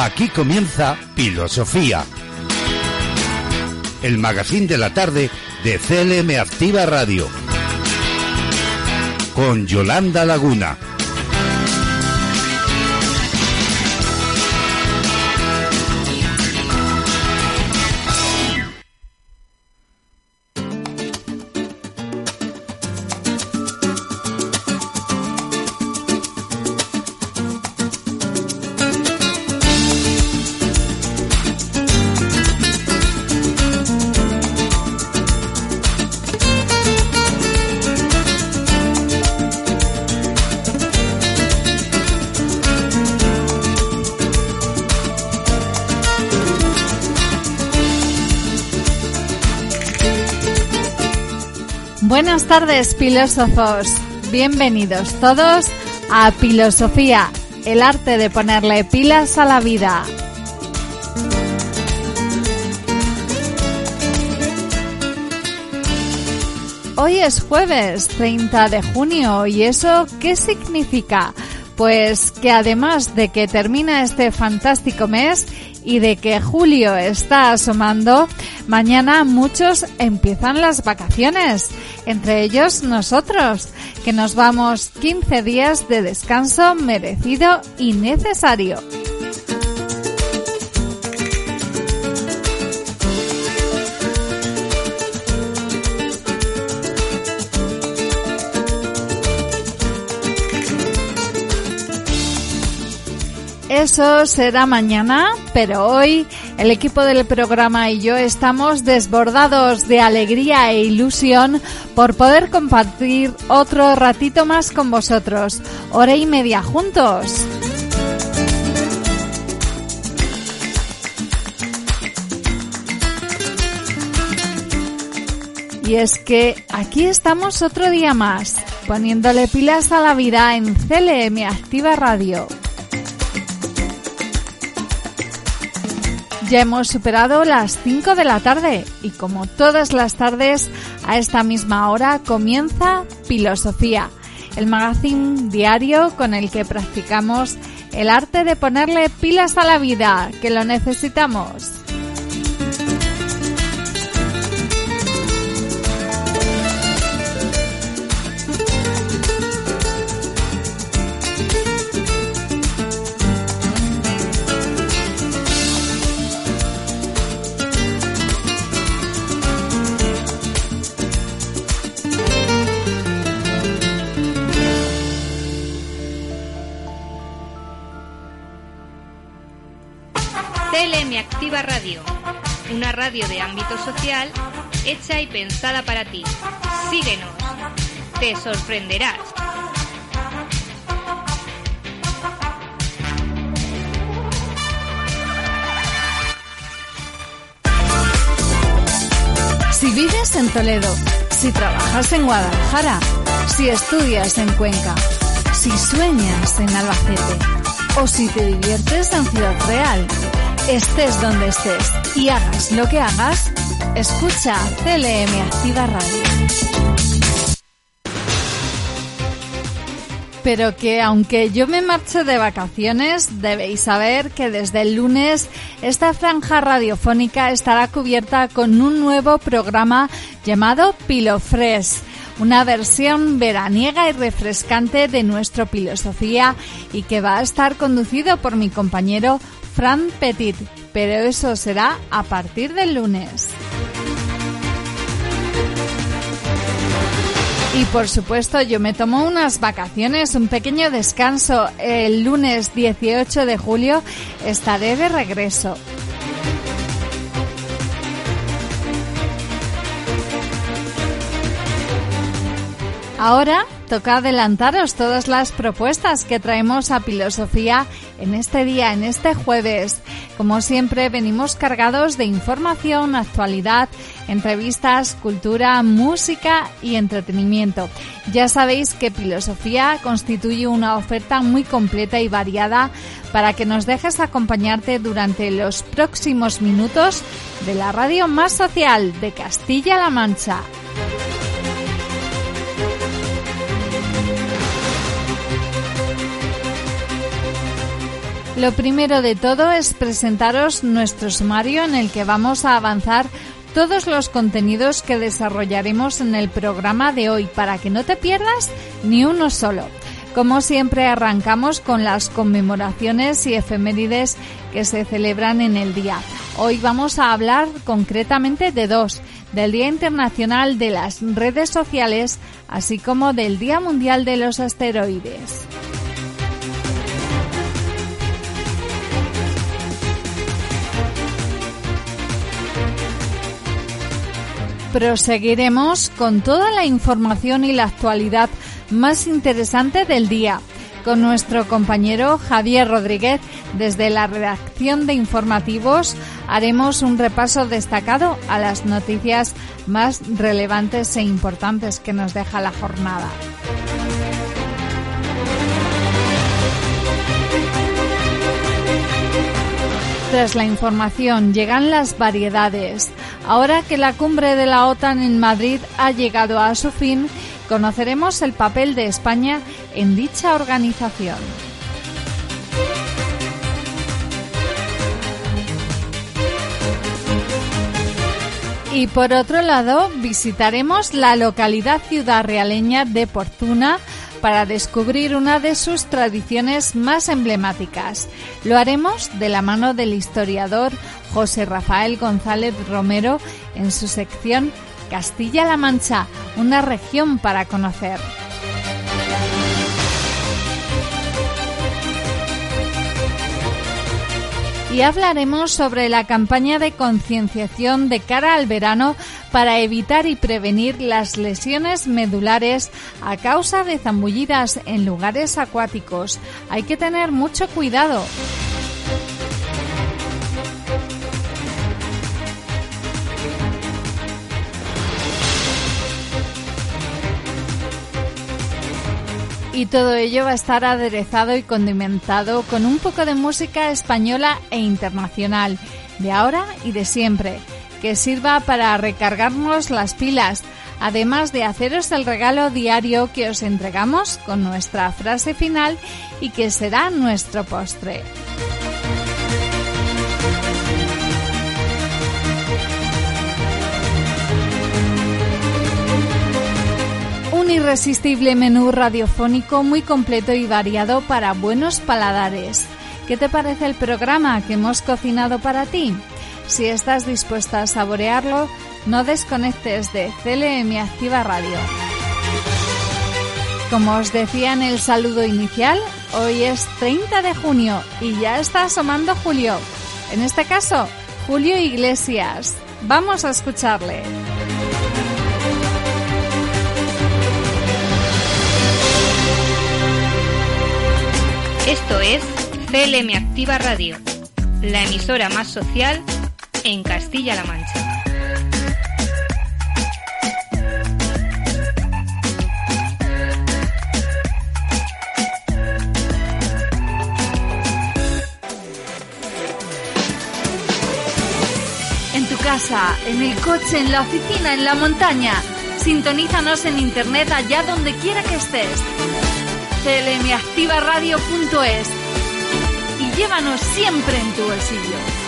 Aquí comienza Filosofía. El magazine de la tarde de CLM Activa Radio. Con Yolanda Laguna. Filósofos. Bienvenidos todos a Filosofía, el arte de ponerle pilas a la vida. Hoy es jueves 30 de junio y eso ¿qué significa? Pues que además de que termina este fantástico mes y de que julio está asomando, mañana muchos empiezan las vacaciones, entre ellos nosotros, que nos vamos 15 días de descanso merecido y necesario. Eso será mañana, pero hoy el equipo del programa y yo estamos desbordados de alegría e ilusión por poder compartir otro ratito más con vosotros, hora y media juntos. Y es que aquí estamos otro día más, poniéndole pilas a la vida en CLM Activa Radio. Ya hemos superado las 5 de la tarde y como todas las tardes a esta misma hora comienza Filosofía, el magazine diario con el que practicamos el arte de ponerle pilas a la vida, que lo necesitamos. Activa Radio, una radio de ámbito social hecha y pensada para ti. Síguenos, te sorprenderás. Si vives en Toledo, si trabajas en Guadalajara, si estudias en Cuenca, si sueñas en Albacete o si te diviertes en Ciudad Real, estés donde estés y hagas lo que hagas, escucha CLM Activa Radio. Pero que aunque yo me marche de vacaciones, debéis saber que desde el lunes esta franja radiofónica estará cubierta con un nuevo programa llamado Pilofres una versión veraniega y refrescante de nuestro filosofía y que va a estar conducido por mi compañero Fran Petit, pero eso será a partir del lunes. Y por supuesto yo me tomo unas vacaciones, un pequeño descanso. El lunes 18 de julio estaré de regreso. Ahora toca adelantaros todas las propuestas que traemos a Filosofía en este día, en este jueves. Como siempre, venimos cargados de información, actualidad, entrevistas, cultura, música y entretenimiento. Ya sabéis que Filosofía constituye una oferta muy completa y variada para que nos dejes acompañarte durante los próximos minutos de la radio más social de Castilla-La Mancha. Lo primero de todo es presentaros nuestro sumario en el que vamos a avanzar todos los contenidos que desarrollaremos en el programa de hoy para que no te pierdas ni uno solo. Como siempre arrancamos con las conmemoraciones y efemérides que se celebran en el día. Hoy vamos a hablar concretamente de dos, del Día Internacional de las Redes Sociales, así como del Día Mundial de los Asteroides. Proseguiremos con toda la información y la actualidad más interesante del día con nuestro compañero Javier Rodríguez desde la redacción de informativos haremos un repaso destacado a las noticias más relevantes e importantes que nos deja la jornada. Tras la información llegan las variedades. Ahora que la cumbre de la OTAN en Madrid ha llegado a su fin, conoceremos el papel de España en dicha organización. Y por otro lado, visitaremos la localidad ciudad realeña de Portuna para descubrir una de sus tradiciones más emblemáticas. Lo haremos de la mano del historiador José Rafael González Romero en su sección Castilla-La Mancha, una región para conocer. Y hablaremos sobre la campaña de concienciación de cara al verano para evitar y prevenir las lesiones medulares a causa de zambullidas en lugares acuáticos. Hay que tener mucho cuidado. Y todo ello va a estar aderezado y condimentado con un poco de música española e internacional, de ahora y de siempre, que sirva para recargarnos las pilas, además de haceros el regalo diario que os entregamos con nuestra frase final y que será nuestro postre. Irresistible menú radiofónico muy completo y variado para buenos paladares. ¿Qué te parece el programa que hemos cocinado para ti? Si estás dispuesta a saborearlo, no desconectes de CLM Activa Radio. Como os decía en el saludo inicial, hoy es 30 de junio y ya está asomando Julio. En este caso, Julio Iglesias. Vamos a escucharle. Esto es CLM Activa Radio, la emisora más social en Castilla-La Mancha. En tu casa, en el coche, en la oficina, en la montaña. Sintonízanos en internet allá donde quiera que estés clmactivaradio.es y llévanos siempre en tu bolsillo.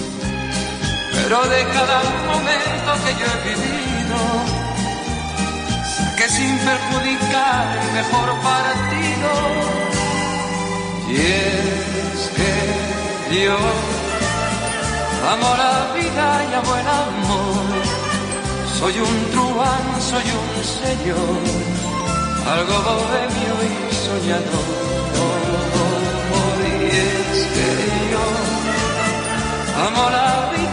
pero de cada momento que yo he vivido, que sin perjudicar el mejor partido. Y es que yo amo la vida y amo el amor. Soy un truán, soy un señor, algo bohemio y soñador. Y es que yo amo la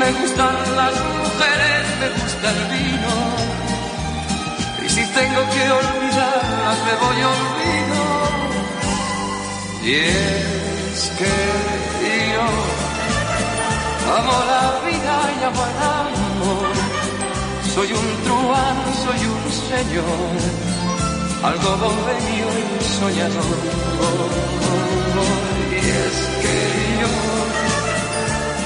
Me gustan las mujeres, me gusta el vino si tengo que olvidarlas, me voy olvido. Y es que yo amo la vida y amo el amor. Soy un truán, soy un señor, algo bohemio y soñador. Y es que yo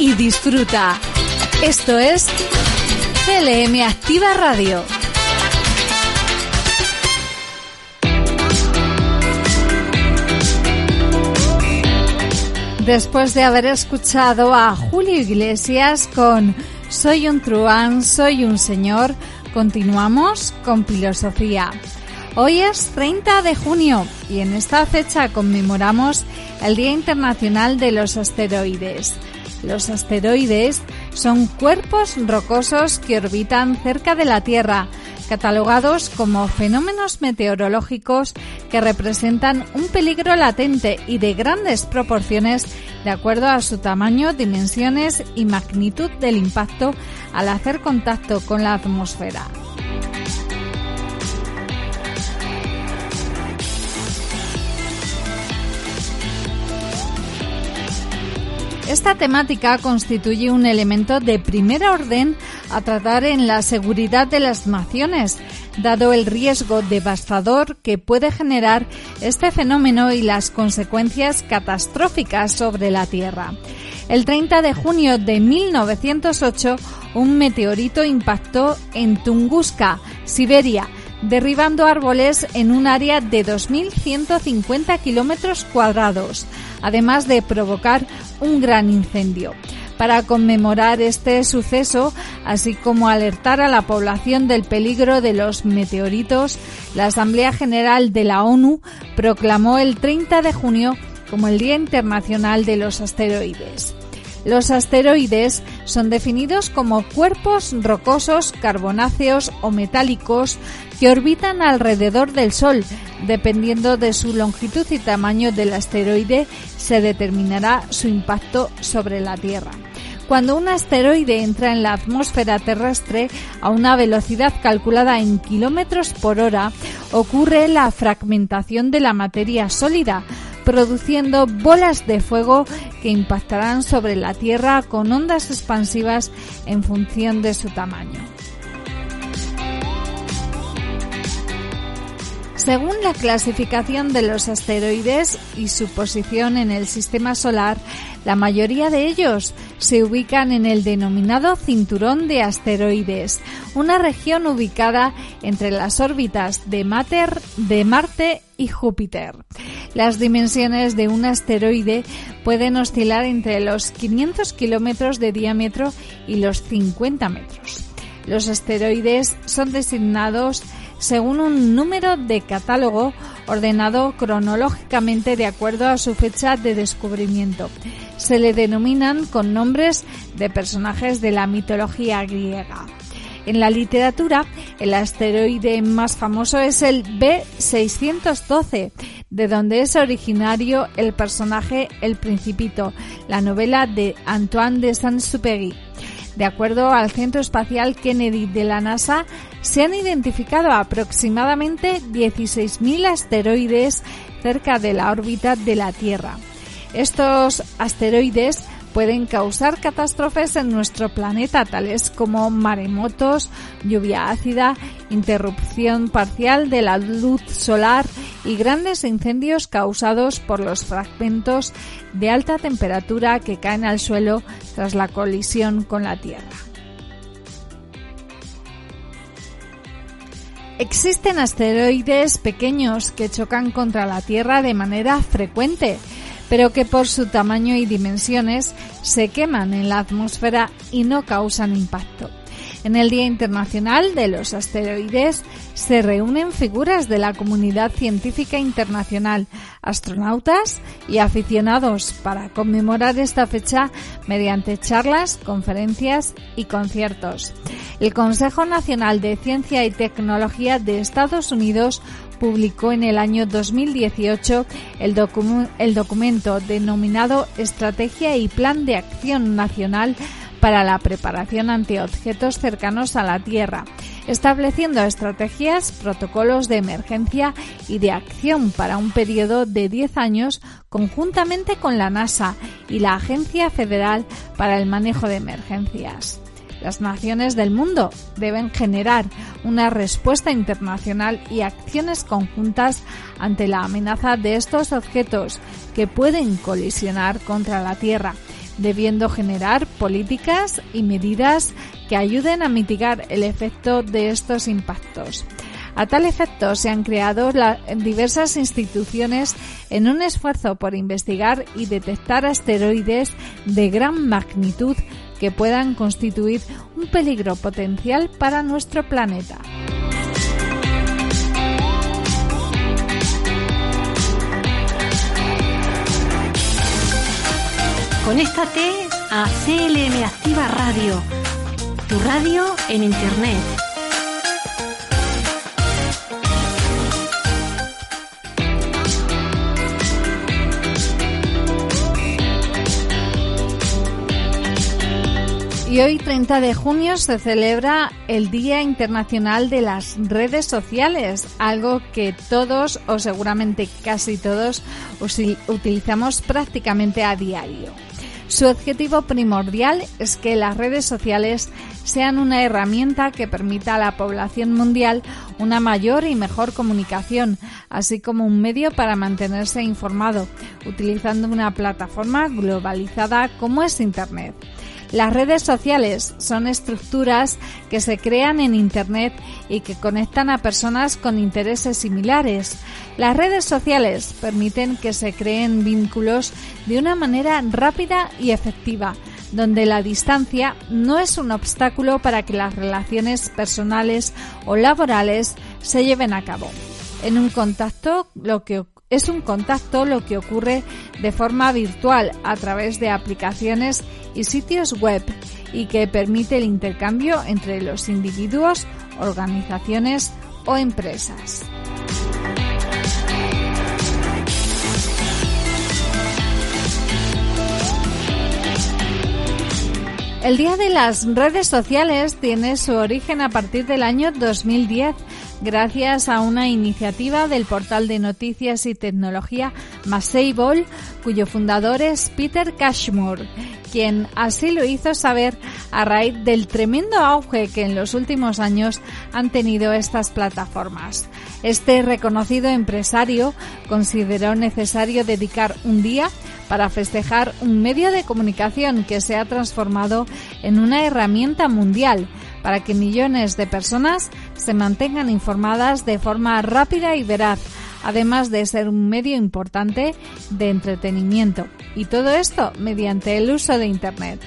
y disfruta. Esto es CLM Activa Radio. Después de haber escuchado a Julio Iglesias con Soy un truán, soy un señor, continuamos con filosofía. Hoy es 30 de junio y en esta fecha conmemoramos el Día Internacional de los Asteroides. Los asteroides son cuerpos rocosos que orbitan cerca de la Tierra, catalogados como fenómenos meteorológicos que representan un peligro latente y de grandes proporciones de acuerdo a su tamaño, dimensiones y magnitud del impacto al hacer contacto con la atmósfera. Esta temática constituye un elemento de primer orden a tratar en la seguridad de las naciones, dado el riesgo devastador que puede generar este fenómeno y las consecuencias catastróficas sobre la Tierra. El 30 de junio de 1908, un meteorito impactó en Tunguska, Siberia, derribando árboles en un área de 2.150 kilómetros cuadrados, además de provocar un gran incendio. Para conmemorar este suceso, así como alertar a la población del peligro de los meteoritos, la Asamblea General de la ONU proclamó el 30 de junio como el Día Internacional de los Asteroides. Los asteroides son definidos como cuerpos rocosos, carbonáceos o metálicos que orbitan alrededor del Sol. Dependiendo de su longitud y tamaño del asteroide, se determinará su impacto sobre la Tierra. Cuando un asteroide entra en la atmósfera terrestre a una velocidad calculada en kilómetros por hora, ocurre la fragmentación de la materia sólida, produciendo bolas de fuego que impactarán sobre la Tierra con ondas expansivas en función de su tamaño. Según la clasificación de los asteroides y su posición en el sistema solar, la mayoría de ellos se ubican en el denominado cinturón de asteroides, una región ubicada entre las órbitas de, de Marte y Júpiter. Las dimensiones de un asteroide pueden oscilar entre los 500 kilómetros de diámetro y los 50 metros. Los asteroides son designados según un número de catálogo ordenado cronológicamente de acuerdo a su fecha de descubrimiento. Se le denominan con nombres de personajes de la mitología griega. En la literatura, el asteroide más famoso es el B612, de donde es originario el personaje El Principito, la novela de Antoine de Saint-Exupéry. De acuerdo al Centro Espacial Kennedy de la NASA, se han identificado aproximadamente 16.000 asteroides cerca de la órbita de la Tierra. Estos asteroides pueden causar catástrofes en nuestro planeta, tales como maremotos, lluvia ácida, interrupción parcial de la luz solar y grandes incendios causados por los fragmentos de alta temperatura que caen al suelo tras la colisión con la Tierra. Existen asteroides pequeños que chocan contra la Tierra de manera frecuente, pero que por su tamaño y dimensiones se queman en la atmósfera y no causan impacto. En el Día Internacional de los Asteroides se reúnen figuras de la comunidad científica internacional, astronautas y aficionados para conmemorar esta fecha mediante charlas, conferencias y conciertos. El Consejo Nacional de Ciencia y Tecnología de Estados Unidos publicó en el año 2018 el, documento denominado Estrategia y Plan de Acción Nacional para la preparación ante objetos cercanos a la Tierra, estableciendo estrategias, protocolos de emergencia y de acción para un periodo de 10 años conjuntamente con la NASA y la Agencia Federal para el Manejo de Emergencias. Las naciones del mundo deben generar una respuesta internacional y acciones conjuntas ante la amenaza de estos objetos que pueden colisionar contra la Tierra, debiendo generar políticas y medidas que ayuden a mitigar el efecto de estos impactos. A tal efecto, se han creado diversas instituciones en un esfuerzo por investigar y detectar asteroides de gran magnitud que puedan constituir un peligro potencial para nuestro planeta. Conéctate a CLM Activa Radio, tu radio en Internet Y hoy, 30 de junio, se celebra el Día Internacional de las Redes Sociales, algo que todos, o seguramente casi todos, utilizamos prácticamente a diario. Su objetivo primordial es que las redes sociales sean una herramienta que permita a la población mundial una mayor y mejor comunicación, así como un medio para mantenerse informado, utilizando una plataforma globalizada como es Internet. Las redes sociales son estructuras que se crean en Internet y que conectan a personas con intereses similares. Las redes sociales permiten que se creen vínculos de una manera rápida y efectiva, donde la distancia no es un obstáculo para que las relaciones personales o laborales se lleven a cabo. En un contacto, lo que es un contacto lo que ocurre de forma virtual a través de aplicaciones y sitios web y que permite el intercambio entre los individuos, organizaciones o empresas. El Día de las Redes Sociales tiene su origen a partir del año 2010 gracias a una iniciativa del portal de noticias y tecnología Masable, cuyo fundador es Peter Cashmore, quien así lo hizo saber a raíz del tremendo auge que en los últimos años han tenido estas plataformas. Este reconocido empresario consideró necesario dedicar un día para festejar un medio de comunicación que se ha transformado en una herramienta mundial para que millones de personas se mantengan informadas de forma rápida y veraz, además de ser un medio importante de entretenimiento. Y todo esto mediante el uso de Internet.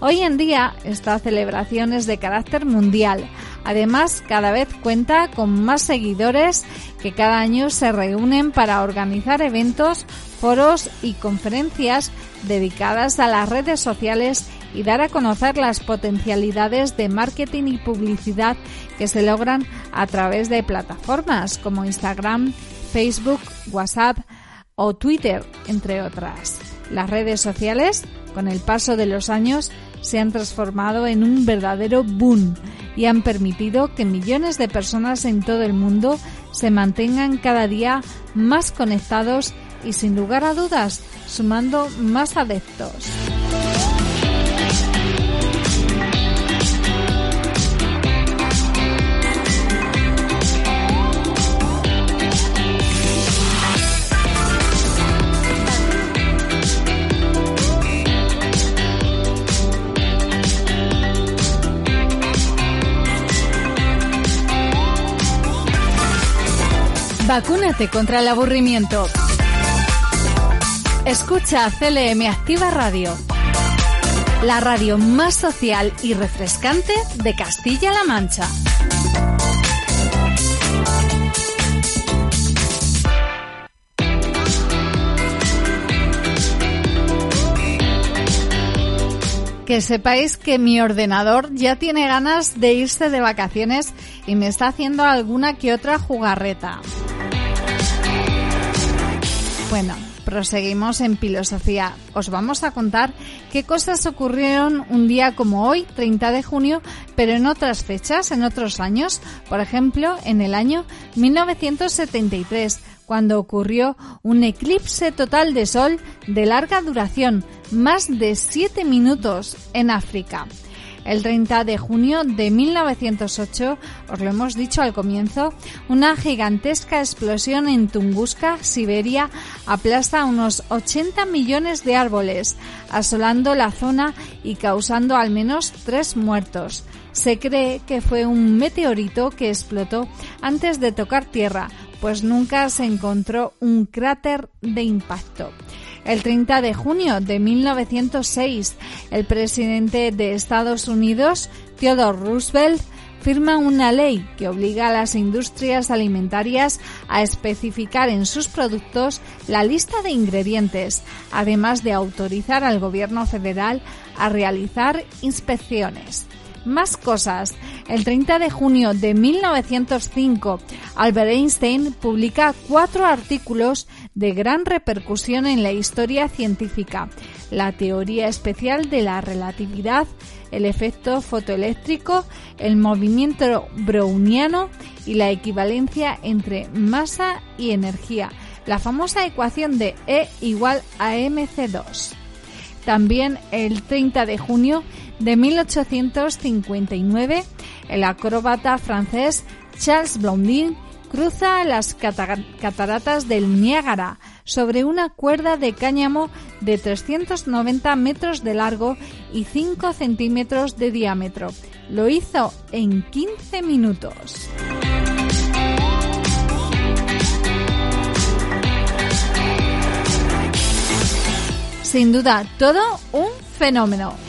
Hoy en día esta celebración es de carácter mundial. Además, cada vez cuenta con más seguidores que cada año se reúnen para organizar eventos, foros y conferencias dedicadas a las redes sociales y dar a conocer las potencialidades de marketing y publicidad que se logran a través de plataformas como Instagram, Facebook, WhatsApp o Twitter, entre otras. Las redes sociales, con el paso de los años, se han transformado en un verdadero boom y han permitido que millones de personas en todo el mundo se mantengan cada día más conectados y sin lugar a dudas sumando más adeptos. Contra el aburrimiento. Escucha CLM Activa Radio, la radio más social y refrescante de Castilla-La Mancha. Que sepáis que mi ordenador ya tiene ganas de irse de vacaciones y me está haciendo alguna que otra jugarreta. Bueno, proseguimos en filosofía. Os vamos a contar qué cosas ocurrieron un día como hoy, 30 de junio, pero en otras fechas, en otros años. Por ejemplo, en el año 1973, cuando ocurrió un eclipse total de sol de larga duración, más de 7 minutos en África. El 30 de junio de 1908, os lo hemos dicho al comienzo, una gigantesca explosión en Tunguska, Siberia, aplasta unos 80 millones de árboles, asolando la zona y causando al menos tres muertos. Se cree que fue un meteorito que explotó antes de tocar tierra, pues nunca se encontró un cráter de impacto. El 30 de junio de 1906, el presidente de Estados Unidos, Theodore Roosevelt, firma una ley que obliga a las industrias alimentarias a especificar en sus productos la lista de ingredientes, además de autorizar al gobierno federal a realizar inspecciones. Más cosas. El 30 de junio de 1905, Albert Einstein publica cuatro artículos de gran repercusión en la historia científica. La teoría especial de la relatividad, el efecto fotoeléctrico, el movimiento browniano y la equivalencia entre masa y energía, la famosa ecuación de E igual a mc2. También el 30 de junio de 1859, el acróbata francés Charles Blondin cruza las cataratas del Niágara sobre una cuerda de cáñamo de 390 metros de largo y 5 centímetros de diámetro. Lo hizo en 15 minutos. Sin duda, todo un fenómeno.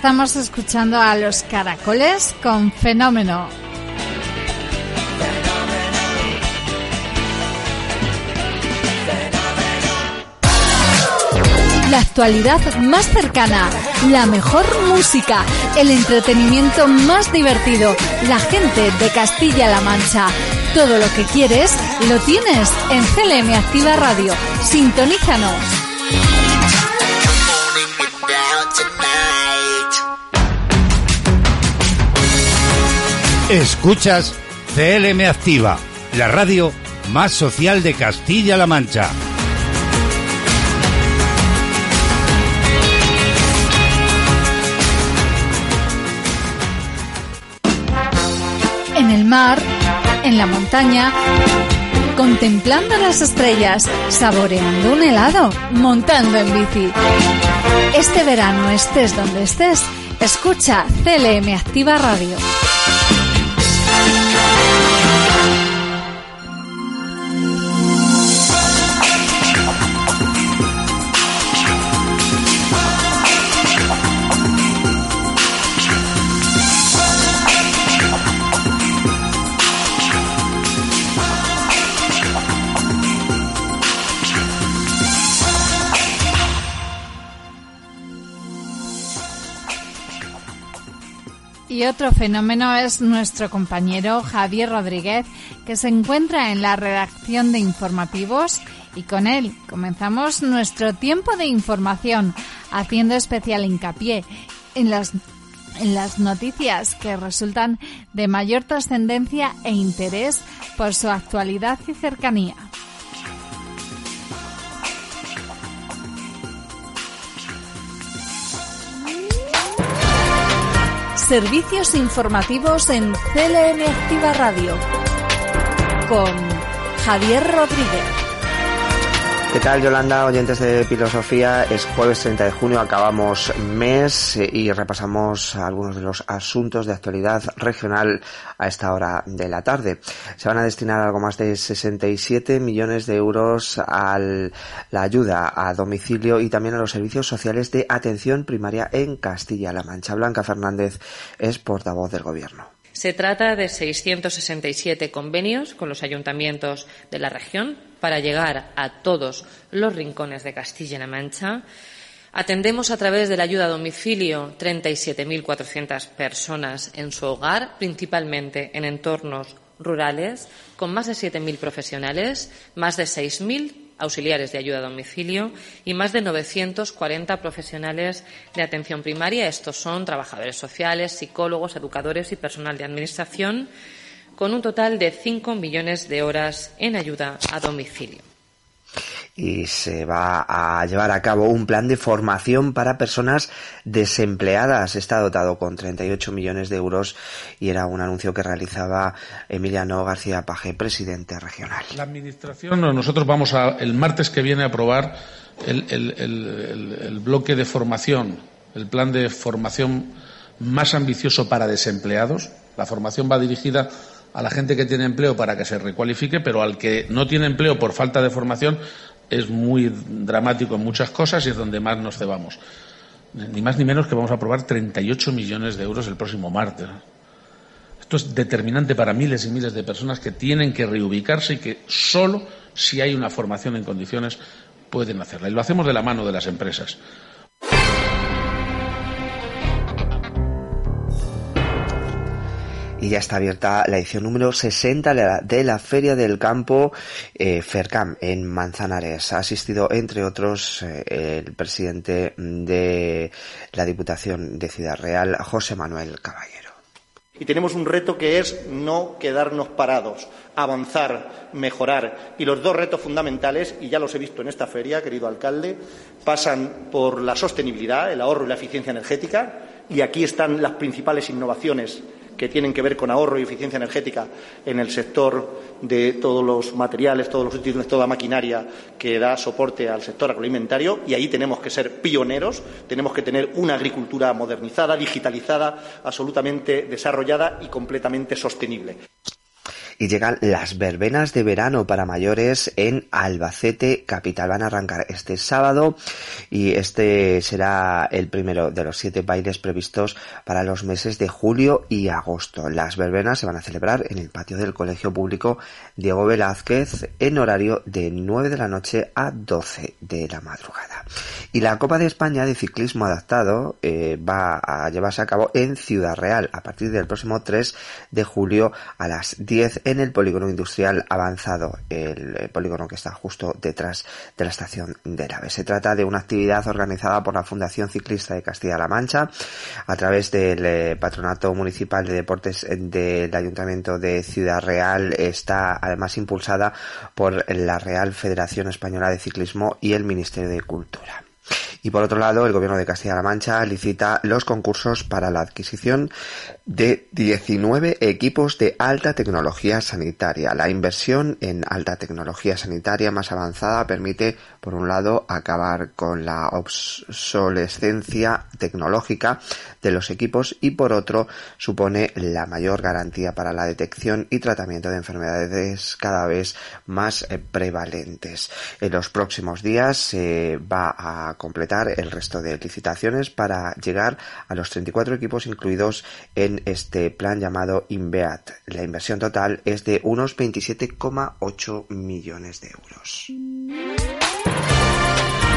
Estamos escuchando a los caracoles con fenómeno. La actualidad más cercana, la mejor música, el entretenimiento más divertido, la gente de Castilla-La Mancha. Todo lo que quieres lo tienes en CLM Activa Radio. Sintonízanos. Escuchas CLM Activa, la radio más social de Castilla-La Mancha. En el mar, en la montaña, contemplando las estrellas, saboreando un helado, montando en bici. Este verano, estés donde estés, escucha CLM Activa Radio. Otro fenómeno es nuestro compañero Javier Rodríguez, que se encuentra en la redacción de informativos y con él comenzamos nuestro tiempo de información, haciendo especial hincapié en las, en las noticias que resultan de mayor trascendencia e interés por su actualidad y cercanía. Servicios informativos en CLM Activa Radio con Javier Rodríguez. ¿Qué tal, Yolanda? Oyentes de Filosofía, es jueves 30 de junio, acabamos mes y repasamos algunos de los asuntos de actualidad regional a esta hora de la tarde. Se van a destinar algo más de 67 millones de euros a la ayuda a domicilio y también a los servicios sociales de atención primaria en Castilla-La Mancha. Blanca Fernández es portavoz del Gobierno. Se trata de 667 convenios con los ayuntamientos de la región para llegar a todos los rincones de Castilla-La Mancha. Atendemos a través de la ayuda a domicilio 37.400 personas en su hogar, principalmente en entornos rurales, con más de 7.000 profesionales, más de 6.000 auxiliares de ayuda a domicilio y más de 940 profesionales de atención primaria. Estos son trabajadores sociales, psicólogos, educadores y personal de administración, con un total de 5 millones de horas en ayuda a domicilio. Y se va a llevar a cabo un plan de formación para personas desempleadas. Está dotado con 38 millones de euros y era un anuncio que realizaba Emiliano García Paje, presidente regional. La administración, nosotros vamos a, el martes que viene a aprobar el, el bloque de formación, el plan de formación más ambicioso para desempleados. La formación va dirigida a la gente que tiene empleo para que se recualifique, pero al que no tiene empleo por falta de formación es muy dramático en muchas cosas y es donde más nos cebamos. Ni más ni menos que vamos a aprobar 38 millones de euros el próximo martes. Esto es determinante para miles y miles de personas que tienen que reubicarse y que solo si hay una formación en condiciones pueden hacerla. Y lo hacemos de la mano de las empresas. Y ya está abierta la edición número 60 de la Feria del Campo eh, FERCAM en Manzanares. Ha asistido, entre otros, eh, el presidente de la Diputación de Ciudad Real, José Manuel Caballero. Y tenemos un reto que es no quedarnos parados, avanzar, mejorar. Y los dos retos fundamentales, y ya los he visto en esta feria, querido alcalde, pasan por la sostenibilidad, el ahorro y la eficiencia energética. Y aquí están las principales innovaciones que tienen que ver con ahorro y eficiencia energética en el sector de todos los materiales, todos los útiles, toda maquinaria que da soporte al sector agroalimentario. Y ahí tenemos que ser pioneros, tenemos que tener una agricultura modernizada, digitalizada, absolutamente desarrollada y completamente sostenible y llegan las verbenas de verano para mayores en Albacete capital. Van a arrancar este sábado y este será el primero de los siete bailes previstos para los meses de julio y agosto. Las verbenas se van a celebrar en el patio del Colegio Público Diego Velázquez en horario de 9 de la noche a 12 de la madrugada. Y la Copa de España de Ciclismo Adaptado eh, va a llevarse a cabo en Ciudad Real a partir del próximo 3 de julio a las 10 en el polígono industrial avanzado, el polígono que está justo detrás de la estación de Nave. Se trata de una actividad organizada por la Fundación Ciclista de Castilla-La Mancha a través del eh, Patronato Municipal de Deportes del Ayuntamiento de Ciudad Real. Está además impulsada por la Real Federación Española de Ciclismo y el Ministerio de Cultura. Y por otro lado, el Gobierno de Castilla-La Mancha licita los concursos para la adquisición de 19 equipos de alta tecnología sanitaria. La inversión en alta tecnología sanitaria más avanzada permite, por un lado, acabar con la obsolescencia tecnológica de los equipos y, por otro, supone la mayor garantía para la detección y tratamiento de enfermedades cada vez más eh, prevalentes. En los próximos días se va a completar el resto de licitaciones para llegar a los 34 equipos incluidos en este plan llamado INVEAT. La inversión total es de unos 27,8 millones de euros.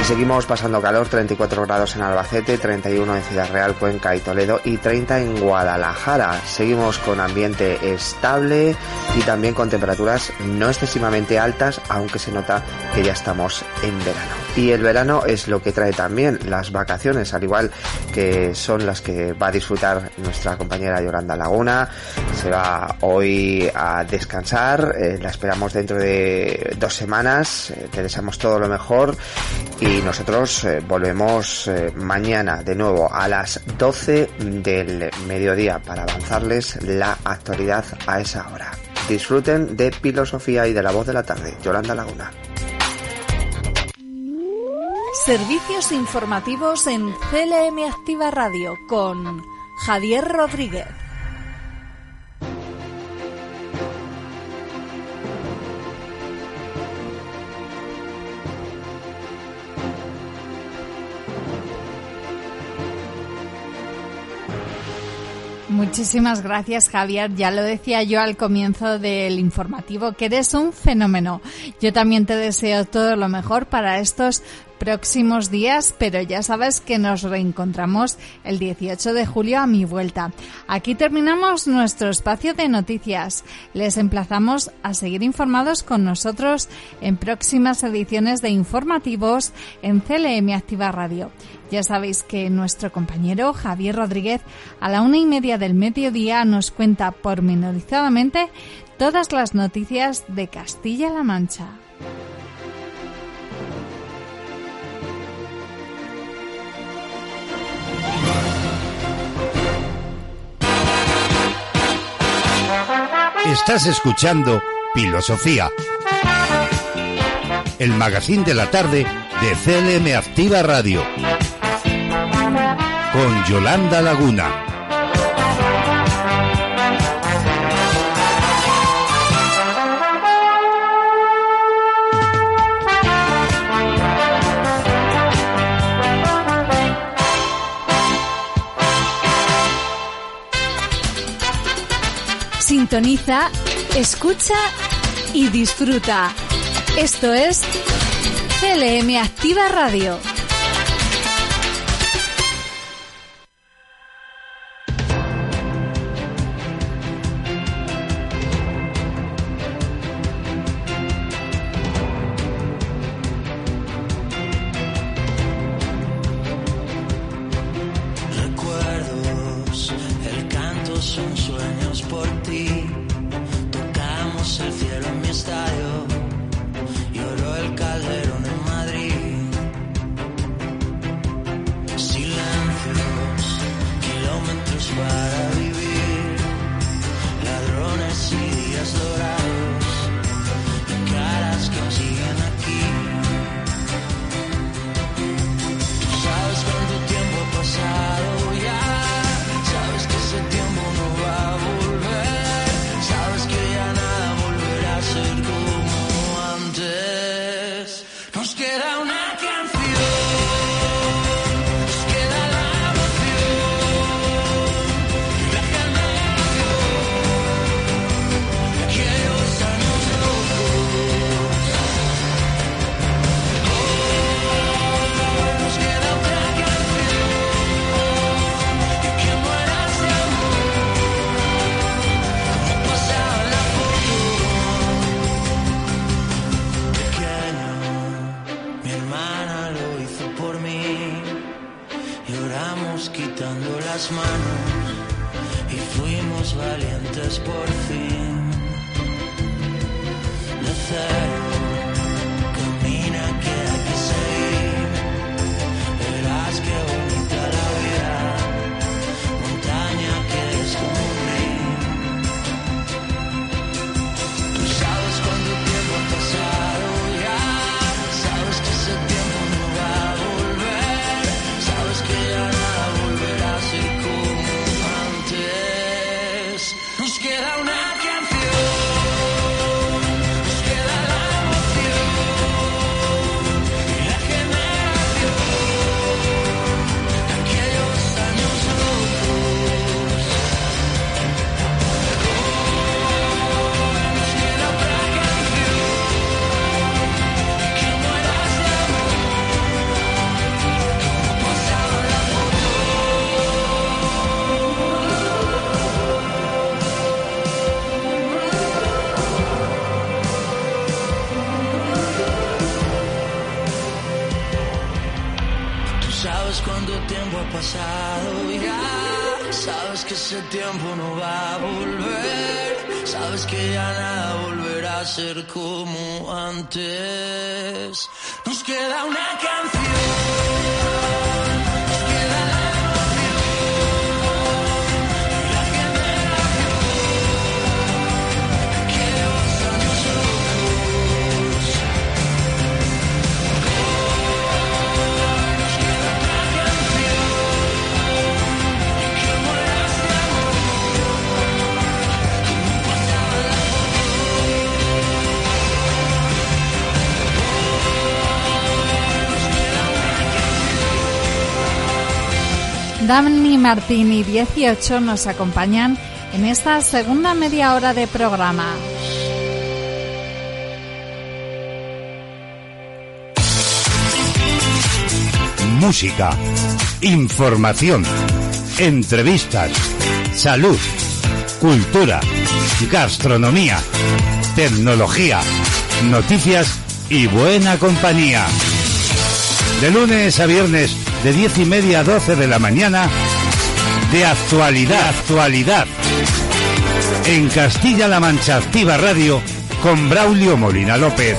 Y seguimos pasando calor, 34 grados en Albacete, 31 en Ciudad Real, Cuenca y Toledo y 30 en Guadalajara. Seguimos con ambiente estable y también con temperaturas no excesivamente altas, aunque se nota que ya estamos en verano. Y el verano es lo que trae también las vacaciones, al igual que son las que va a disfrutar nuestra compañera Yolanda Laguna. Se va hoy a descansar, eh, la esperamos dentro de dos semanas, eh, te deseamos todo lo mejor y y nosotros eh, volvemos eh, mañana de nuevo a las 12 del mediodía para avanzarles la actualidad a esa hora. Disfruten de Filosofía y de la voz de la tarde. Yolanda Laguna. Servicios informativos en CLM Activa Radio con Javier Rodríguez. Muchísimas gracias Javier. Ya lo decía yo al comienzo del informativo, que eres un fenómeno. Yo también te deseo todo lo mejor para estos próximos días, pero ya sabes que nos reencontramos el 18 de julio a mi vuelta. Aquí terminamos nuestro espacio de noticias. Les emplazamos a seguir informados con nosotros en próximas ediciones de informativos en CLM Activa Radio. Ya sabéis que nuestro compañero Javier Rodríguez a la una y media del mediodía nos cuenta pormenorizadamente todas las noticias de Castilla-La Mancha. Estás escuchando Filosofía, el magazine de la tarde de CLM Activa Radio con Yolanda Laguna. Sintoniza, escucha y disfruta. Esto es CLM Activa Radio. Martín y 18 nos acompañan en esta segunda media hora de programa. Música, información, entrevistas, salud, cultura, gastronomía, tecnología, noticias y buena compañía. De lunes a viernes de 10 y media a 12 de la mañana de actualidad, actualidad. En Castilla-La Mancha Activa Radio con Braulio Molina López.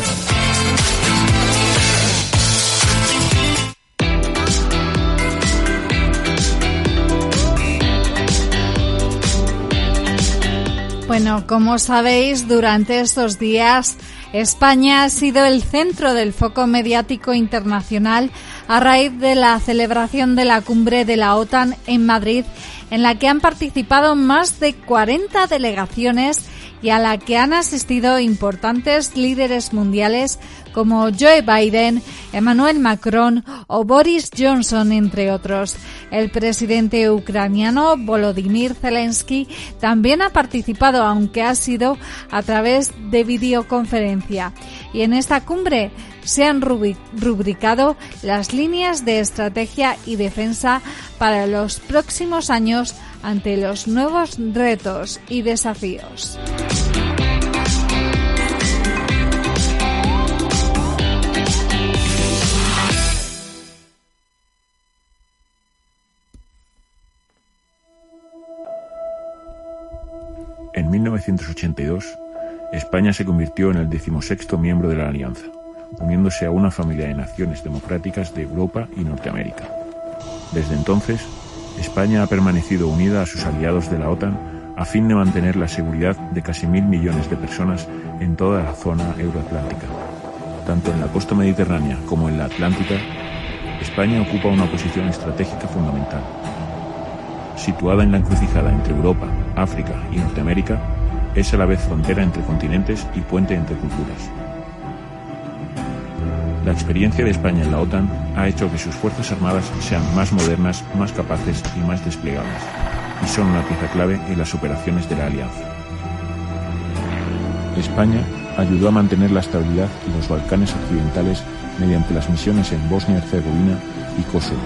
Bueno, como sabéis, durante estos días España ha sido el centro del foco mediático internacional a raíz de la celebración de la cumbre de la OTAN en Madrid, en la que han participado más de 40 delegaciones y a la que han asistido importantes líderes mundiales como Joe Biden, Emmanuel Macron o Boris Johnson, entre otros. El presidente ucraniano Volodymyr Zelensky también ha participado, aunque ha sido a través de videoconferencia. Y en esta cumbre se han rubricado las líneas de estrategia y defensa para los próximos años ante los nuevos retos y desafíos. 1982, España se convirtió en el decimosexto miembro de la Alianza, uniéndose a una familia de naciones democráticas de Europa y Norteamérica. Desde entonces, España ha permanecido unida a sus aliados de la OTAN a fin de mantener la seguridad de casi mil millones de personas en toda la zona euroatlántica. Tanto en la costa mediterránea como en la atlántica, España ocupa una posición estratégica fundamental situada en la encrucijada entre Europa, África y Norteamérica, es a la vez frontera entre continentes y puente entre culturas. La experiencia de España en la OTAN ha hecho que sus Fuerzas Armadas sean más modernas, más capaces y más desplegadas, y son una pieza clave en las operaciones de la Alianza. España ayudó a mantener la estabilidad en los Balcanes occidentales mediante las misiones en Bosnia-Herzegovina y Kosovo,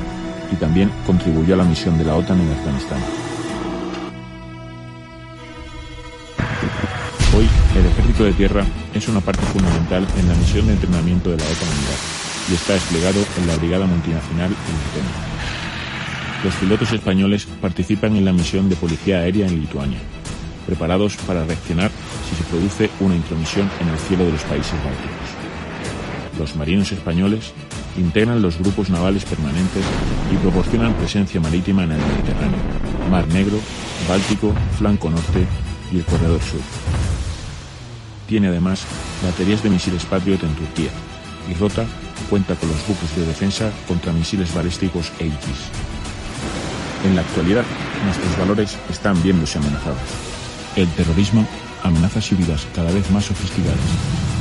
y también contribuyó a la misión de la OTAN en Afganistán. Hoy, el ejército de tierra es una parte fundamental en la misión de entrenamiento de la OTAN en Irak y está desplegado en la Brigada Multinacional en Lituania. Los pilotos españoles participan en la misión de policía aérea en Lituania, preparados para reaccionar si se produce una intromisión en el cielo de los países bálticos. Los marinos españoles integran los grupos navales permanentes y proporcionan presencia marítima en el Mediterráneo, Mar Negro, Báltico, Flanco Norte y el Corredor Sur. Tiene además baterías de misiles Patriot en Turquía y Rota cuenta con los buques de defensa contra misiles balísticos Aegis. En la actualidad, nuestros valores están viéndose amenazados. El terrorismo, amenazas híbridas cada vez más sofisticadas,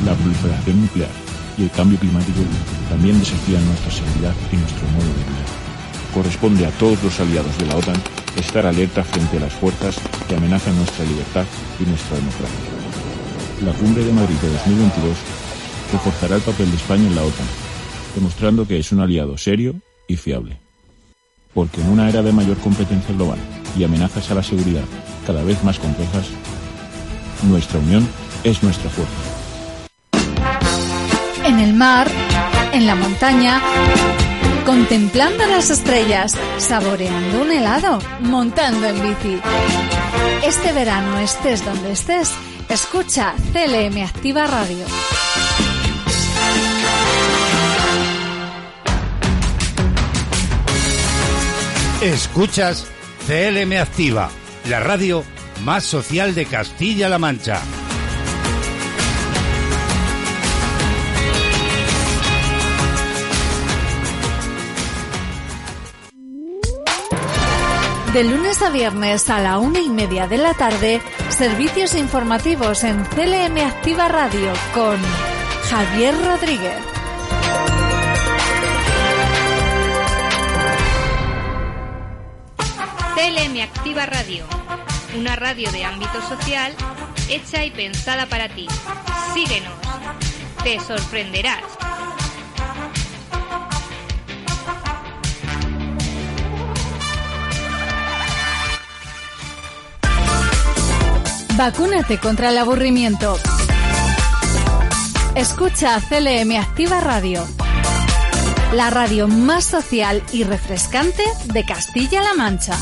la proliferación nuclear, y el cambio climático también desafían nuestra seguridad y nuestro modo de vida. Corresponde a todos los aliados de la OTAN estar alerta frente a las fuerzas que amenazan nuestra libertad y nuestra democracia. La cumbre de Madrid de 2022 reforzará el papel de España en la OTAN, demostrando que es un aliado serio y fiable. Porque en una era de mayor competencia global y amenazas a la seguridad cada vez más complejas, nuestra unión es nuestra fuerza en el mar, en la montaña, contemplando las estrellas, saboreando un helado, montando en bici. Este verano estés donde estés, escucha CLM Activa Radio. Escuchas CLM Activa, la radio más social de Castilla-La Mancha. De lunes a viernes a la una y media de la tarde, servicios informativos en CLM Activa Radio con Javier Rodríguez. CLM Activa Radio, una radio de ámbito social hecha y pensada para ti. Síguenos, te sorprenderás. Vacúnate contra el aburrimiento. Escucha CLM Activa Radio, la radio más social y refrescante de Castilla-La Mancha.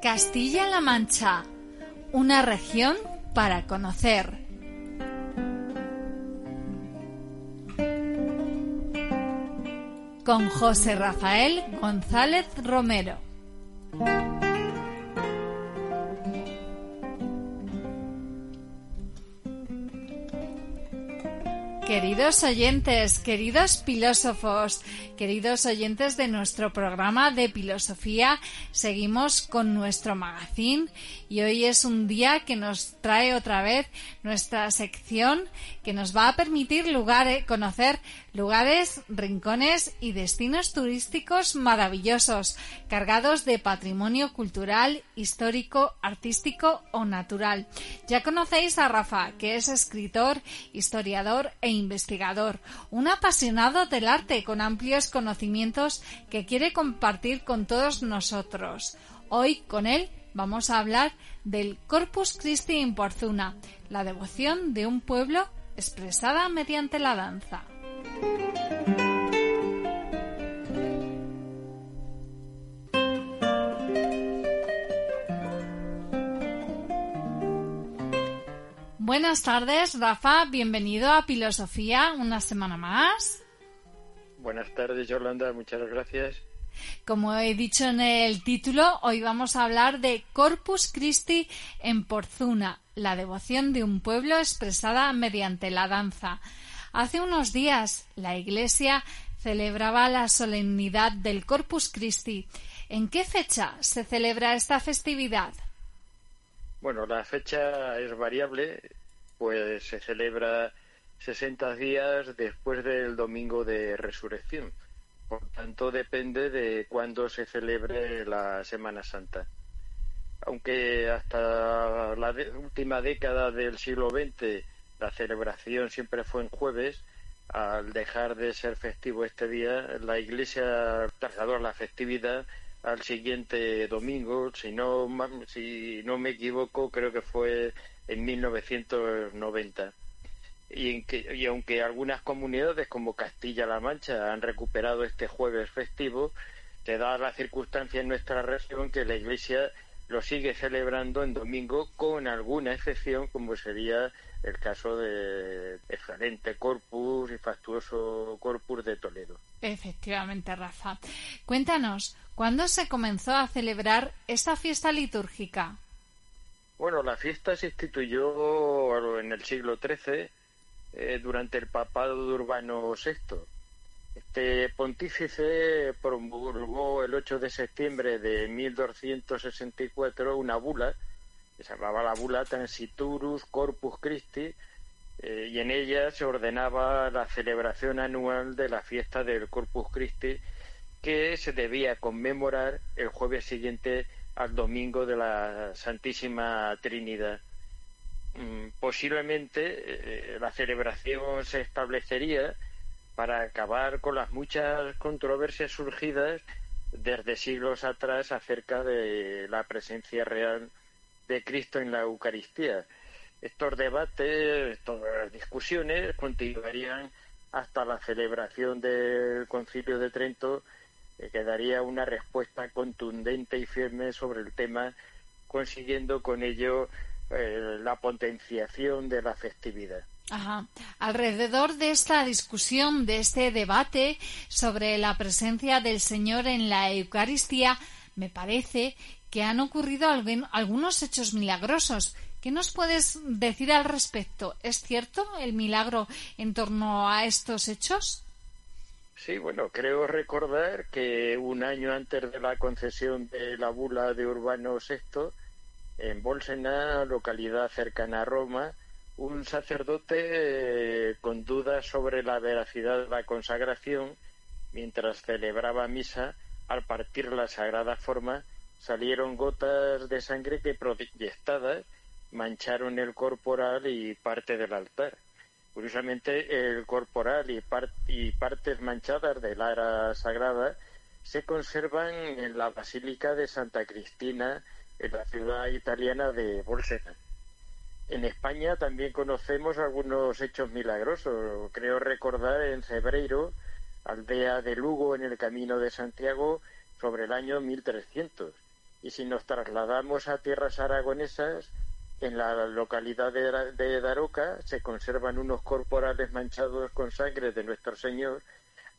Castilla-La Mancha una región para conocer. Con José Rafael González Romero. Queridos oyentes, queridos filósofos, queridos oyentes de nuestro programa de filosofía, seguimos con nuestro magazine y hoy es un día que nos trae otra vez nuestra sección que nos va a permitir lugares, conocer lugares, rincones y destinos turísticos maravillosos, cargados de patrimonio cultural, histórico, artístico o natural. Ya conocéis a Rafa, que es escritor, historiador e investigador, un apasionado del arte con amplios conocimientos que quiere compartir con todos nosotros. Hoy con él vamos a hablar del Corpus Christi in Porzuna, la devoción de un pueblo expresada mediante la danza. Buenas tardes, Rafa. Bienvenido a Filosofía una semana más. Buenas tardes, Yolanda. Muchas gracias. Como he dicho en el título, hoy vamos a hablar de Corpus Christi en Porzuna, la devoción de un pueblo expresada mediante la danza. Hace unos días la Iglesia celebraba la solemnidad del Corpus Christi. ¿En qué fecha se celebra esta festividad? Bueno, la fecha es variable, pues se celebra 60 días después del domingo de resurrección. Por tanto, depende de cuándo se celebre la Semana Santa. Aunque hasta la última década del siglo XX la celebración siempre fue en jueves, al dejar de ser festivo este día, la Iglesia trasladó la festividad al siguiente domingo, si no, si no me equivoco, creo que fue en 1990. Y, y aunque algunas comunidades como Castilla-La Mancha han recuperado este jueves festivo, te da la circunstancia en nuestra región que la Iglesia lo sigue celebrando en domingo con alguna excepción, como sería el caso de excelente Corpus y fastuoso Corpus de Toledo. Efectivamente, Rafa. Cuéntanos, ¿cuándo se comenzó a celebrar esta fiesta litúrgica? Bueno, la fiesta se instituyó en el siglo XIII eh, durante el papado de Urbano VI este pontífice promulgó el 8 de septiembre de 1264 una bula que se llamaba la bula Transiturus Corpus Christi eh, y en ella se ordenaba la celebración anual de la fiesta del Corpus Christi que se debía conmemorar el jueves siguiente al domingo de la Santísima Trinidad. Mm, posiblemente eh, la celebración se establecería para acabar con las muchas controversias surgidas desde siglos atrás acerca de la presencia real de Cristo en la Eucaristía. Estos debates, estas discusiones continuarían hasta la celebración del Concilio de Trento, que daría una respuesta contundente y firme sobre el tema, consiguiendo con ello eh, la potenciación de la festividad. Ajá. Alrededor de esta discusión, de este debate sobre la presencia del Señor en la Eucaristía, me parece que han ocurrido algunos hechos milagrosos. ¿Qué nos puedes decir al respecto? ¿Es cierto el milagro en torno a estos hechos? Sí, bueno, creo recordar que un año antes de la concesión de la bula de Urbano VI, en Bolsena, localidad cercana a Roma, un sacerdote eh, con dudas sobre la veracidad de la consagración, mientras celebraba misa, al partir la sagrada forma, salieron gotas de sangre que proyectadas mancharon el corporal y parte del altar. Curiosamente, el corporal y, y partes manchadas del ara sagrada se conservan en la Basílica de Santa Cristina, en la ciudad italiana de Bolsena. En España también conocemos algunos hechos milagrosos. Creo recordar en Cebreiro, aldea de Lugo en el camino de Santiago, sobre el año 1300. Y si nos trasladamos a tierras aragonesas, En la localidad de, Daroca se conservan unos corporales manchados con sangre de nuestro Señor,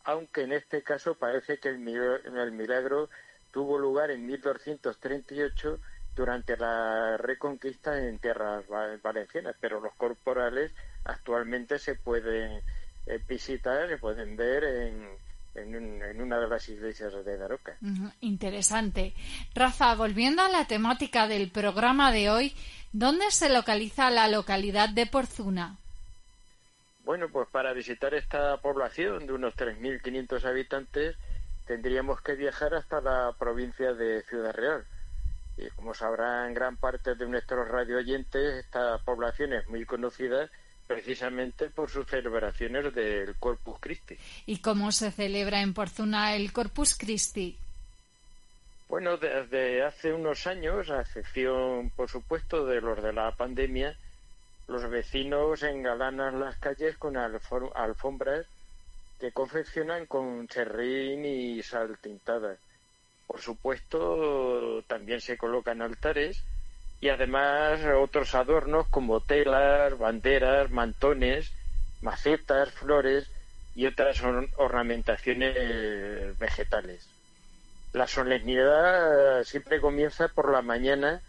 aunque en este caso parece que el milagro, tuvo lugar en 1238 durante la reconquista en tierras valencianas, pero los corporales actualmente se pueden eh, visitar, se pueden ver en, en, una de las iglesias de Daroca. Interesante. Rafa, volviendo a la temática del programa de hoy, ¿dónde se localiza la localidad de Porzuna? Bueno, pues para visitar esta población de unos 3.500 habitantes tendríamos que viajar hasta la provincia de Ciudad Real. Y como sabrán gran parte de nuestros radio oyentes, esta población es muy conocida precisamente por sus celebraciones del Corpus Christi. ¿Y cómo se celebra en Porzuna el Corpus Christi? Bueno, desde hace unos años, a excepción, por supuesto, de los de la pandemia, los vecinos engalanan las calles con alfombras que confeccionan con serrín y sal tintada. Por supuesto, también se colocan altares y además otros adornos como telas, banderas, mantones, macetas, flores y otras ornamentaciones vegetales. La solemnidad siempre comienza por la mañana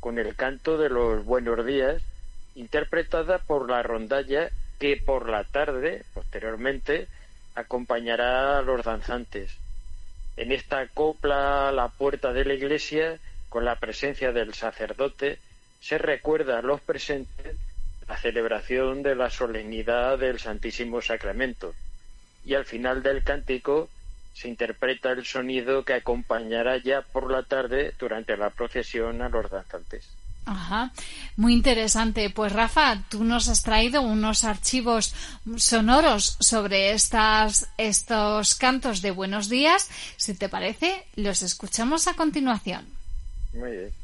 con el canto de los buenos días, interpretada por la rondalla que por la tarde, posteriormente, acompañará a los danzantes. En esta copla la puerta de la iglesia con la presencia del sacerdote, se recuerda a los presentes la celebración de la solemnidad del Santísimo Sacramento y al final del cántico se interpreta el sonido que acompañará ya por la tarde durante la procesión a los danzantes. Ajá, muy interesante. Pues Rafa, tú nos has traído unos archivos sonoros sobre estas, estos cantos de buenos días. Si te parece, los escuchamos a continuación. Muy bien.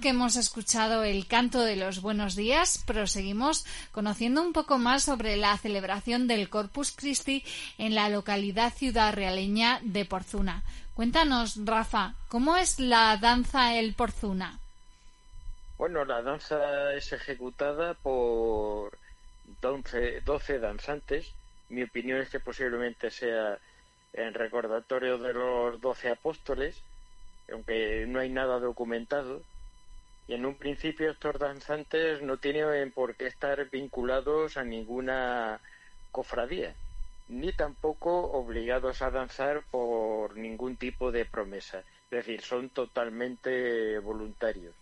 Que hemos escuchado el canto de los buenos días, proseguimos conociendo un poco más sobre la celebración del Corpus Christi en la localidad ciudad realeña de Porzuna. Cuéntanos, Rafa, ¿cómo es la danza el Porzuna? Bueno, la danza es ejecutada por 12, 12 danzantes. Mi opinión es que posiblemente sea en recordatorio de los doce apóstoles aunque no hay nada documentado. Y en un principio estos danzantes no tienen por qué estar vinculados a ninguna cofradía, ni tampoco obligados a danzar por ningún tipo de promesa. Es decir, son totalmente voluntarios.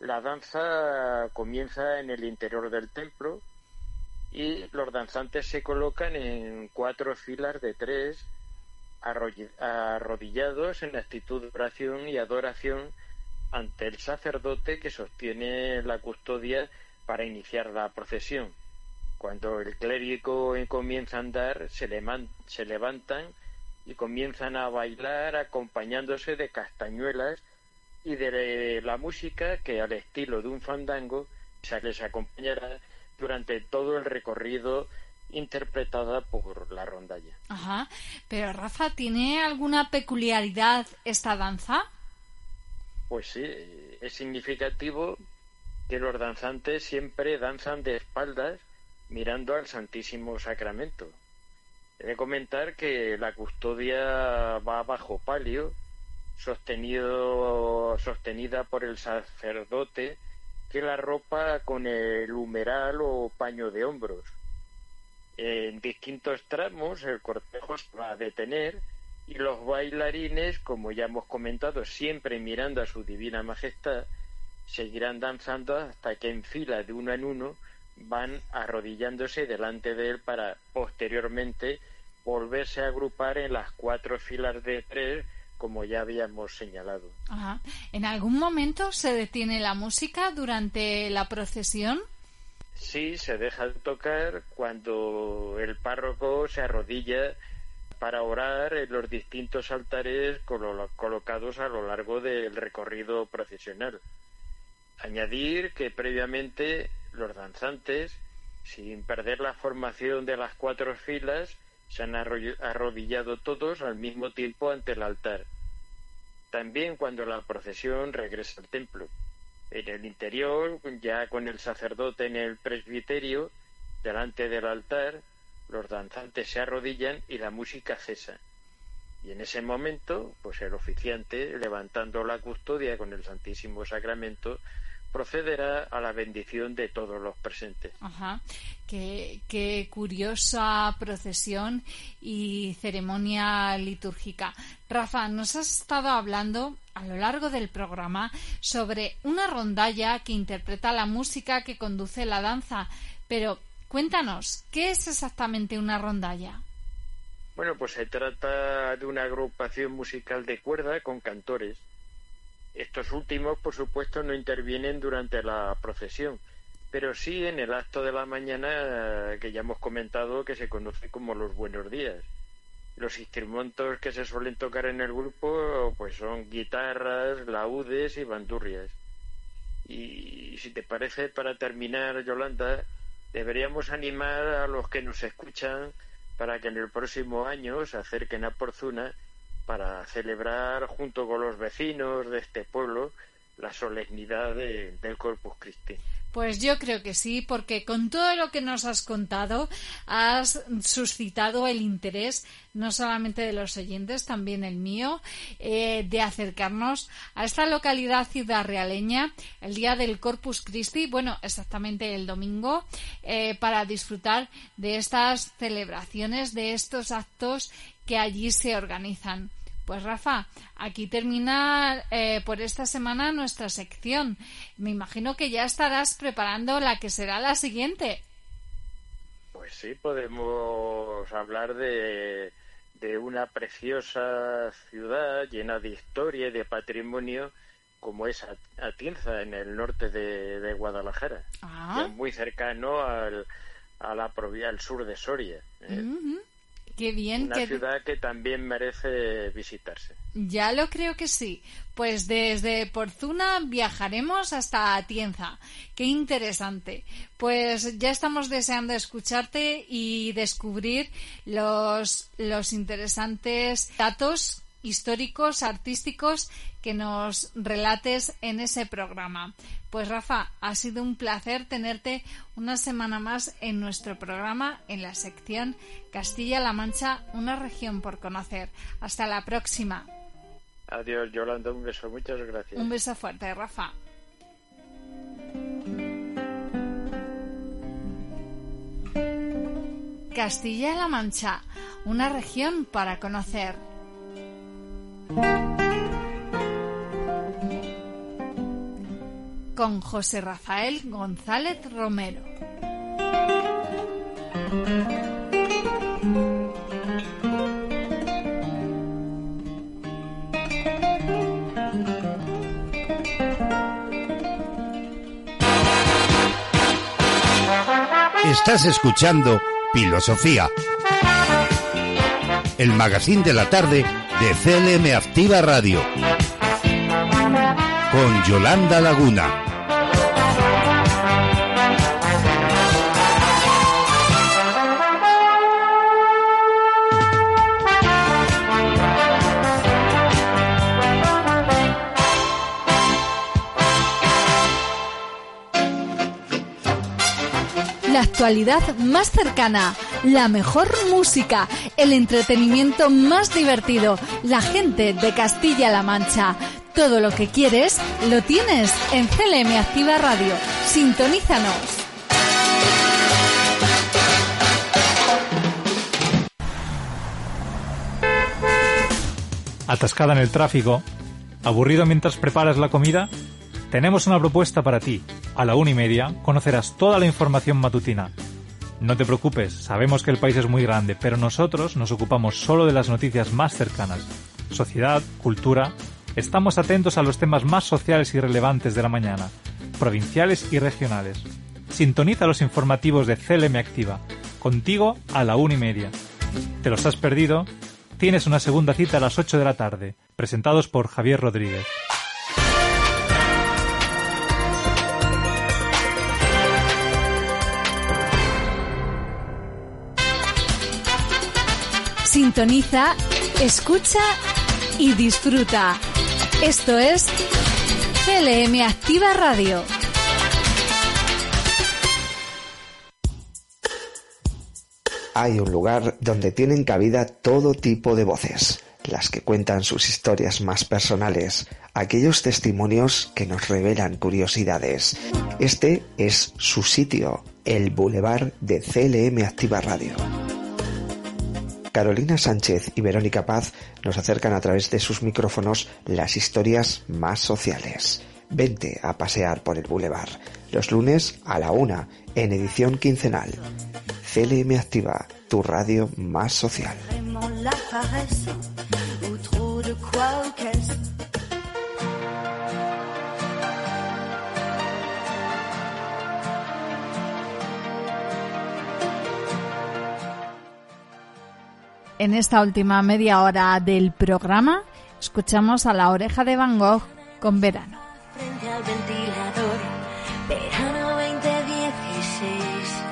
La danza comienza en el interior del templo y los danzantes se colocan en cuatro filas de tres arrodillados en actitud de oración y adoración ante el sacerdote que sostiene la custodia para iniciar la procesión. Cuando el clérigo comienza a andar, se, se levantan y comienzan a bailar acompañándose de castañuelas y de la música que al estilo de un fandango se les acompañará durante todo el recorrido interpretada por la rondalla. Ajá, pero Rafa, ¿tiene alguna peculiaridad esta danza? Pues sí, es significativo que los danzantes siempre danzan de espaldas mirando al Santísimo Sacramento. He de comentar que la custodia va bajo palio, sostenido, sostenida por el sacerdote que la ropa con el humeral o paño de hombros. En distintos tramos el cortejo se va a detener y los bailarines, como ya hemos comentado, siempre mirando a su divina majestad, seguirán danzando hasta que en fila de uno en uno van arrodillándose delante de él para posteriormente volverse a agrupar en las cuatro filas de tres como ya habíamos señalado. Ajá. ¿En algún momento se detiene la música durante la procesión? Sí, se deja de tocar cuando el párroco se arrodilla para orar en los distintos altares colocados a lo largo del recorrido procesional. Añadir que previamente los danzantes, sin perder la formación de las cuatro filas, se han arrodillado todos al mismo tiempo ante el altar. También cuando la procesión regresa al templo. En el interior, ya con el sacerdote en el presbiterio, delante del altar, los danzantes se arrodillan y la música cesa. Y en ese momento, pues el oficiante, levantando la custodia con el Santísimo Sacramento, procederá a la bendición de todos los presentes. Ajá. Qué, qué, curiosa procesión y ceremonia litúrgica. Rafa, nos has estado hablando a lo largo del programa sobre una rondalla que interpreta la música que conduce la danza, pero cuéntanos, ¿qué es exactamente una rondalla? Bueno, pues se trata de una agrupación musical de cuerda con cantores estos últimos, por supuesto, no intervienen durante la procesión, pero sí en el acto de la mañana eh, que ya hemos comentado que se conoce como los buenos días. Los instrumentos que se suelen tocar en el grupo pues son guitarras, laudes y bandurrias. Y si te parece, para terminar, Yolanda, deberíamos animar a los que nos escuchan para que en el próximo año se acerquen a Porzuna para celebrar junto con los vecinos de este pueblo la solemnidad del Corpus Christi. Pues yo creo que sí, porque con todo lo que nos has contado has suscitado el interés no solamente de los oyentes, también el mío, eh, de acercarnos a esta localidad ciudad realeña el día del Corpus Christi, bueno, exactamente el domingo, eh, para disfrutar de estas celebraciones, de estos actos que allí se organizan. Pues Rafa, aquí termina eh, por esta semana nuestra sección. Me imagino que ya estarás preparando la que será la siguiente. Pues sí, podemos hablar de, de una preciosa ciudad llena de historia y de patrimonio como es Atienza, en el norte de, Guadalajara, ah. muy cercano al, a la, al sur de Soria. ¿eh? Qué bien. Una ciudad que también merece visitarse. Ya lo creo que sí. Pues desde Porzuna viajaremos hasta Atienza. Qué interesante. Pues ya estamos deseando escucharte y descubrir los, los interesantes datos históricos, artísticos que nos relates en ese programa. Pues Rafa, ha sido un placer tenerte una semana más en nuestro programa en la sección Castilla-La Mancha, una región por conocer. Hasta la próxima. Adiós, Yolanda, un beso, muchas gracias. Un beso fuerte, Rafa. Castilla-La Mancha, una región para conocer. Con José Rafael González Romero. Estás escuchando Filosofía, el magazine de la tarde de CLM Activa Radio. con Yolanda Laguna. La actualidad más cercana, la mejor música, el entretenimiento más divertido, la gente de Castilla-La Mancha. Todo lo que quieres lo tienes en CLM Activa Radio. Sintonízanos. ¿Atascada en el tráfico? ¿Aburrido mientras preparas la comida? Tenemos una propuesta para ti. A la una y media conocerás toda la información matutina. No te preocupes, sabemos que el país es muy grande, pero nosotros nos ocupamos solo de las noticias más cercanas. Sociedad, cultura. Estamos atentos a los temas más sociales y relevantes de la mañana, provinciales y regionales. Sintoniza los informativos de CLM Activa, contigo a la una y media. ¿Te los has perdido? Tienes una segunda cita a las 8 de la tarde, presentados por Javier Rodríguez. Sintoniza, escucha y disfruta. Esto es CLM Activa Radio. Hay un lugar donde tienen cabida todo tipo de voces, las que cuentan sus historias más personales, aquellos testimonios que nos revelan curiosidades. Este es su sitio, el Boulevard de CLM Activa Radio. Carolina Sánchez y Verónica Paz nos acercan a través de sus micrófonos las historias más sociales. Vente a pasear por el Boulevard, los lunes a la una, en edición quincenal. CLM Activa, tu radio más social. En esta última media hora del programa, escuchamos a la oreja de Van Gogh con verano. frente al ventilador, verano 2016.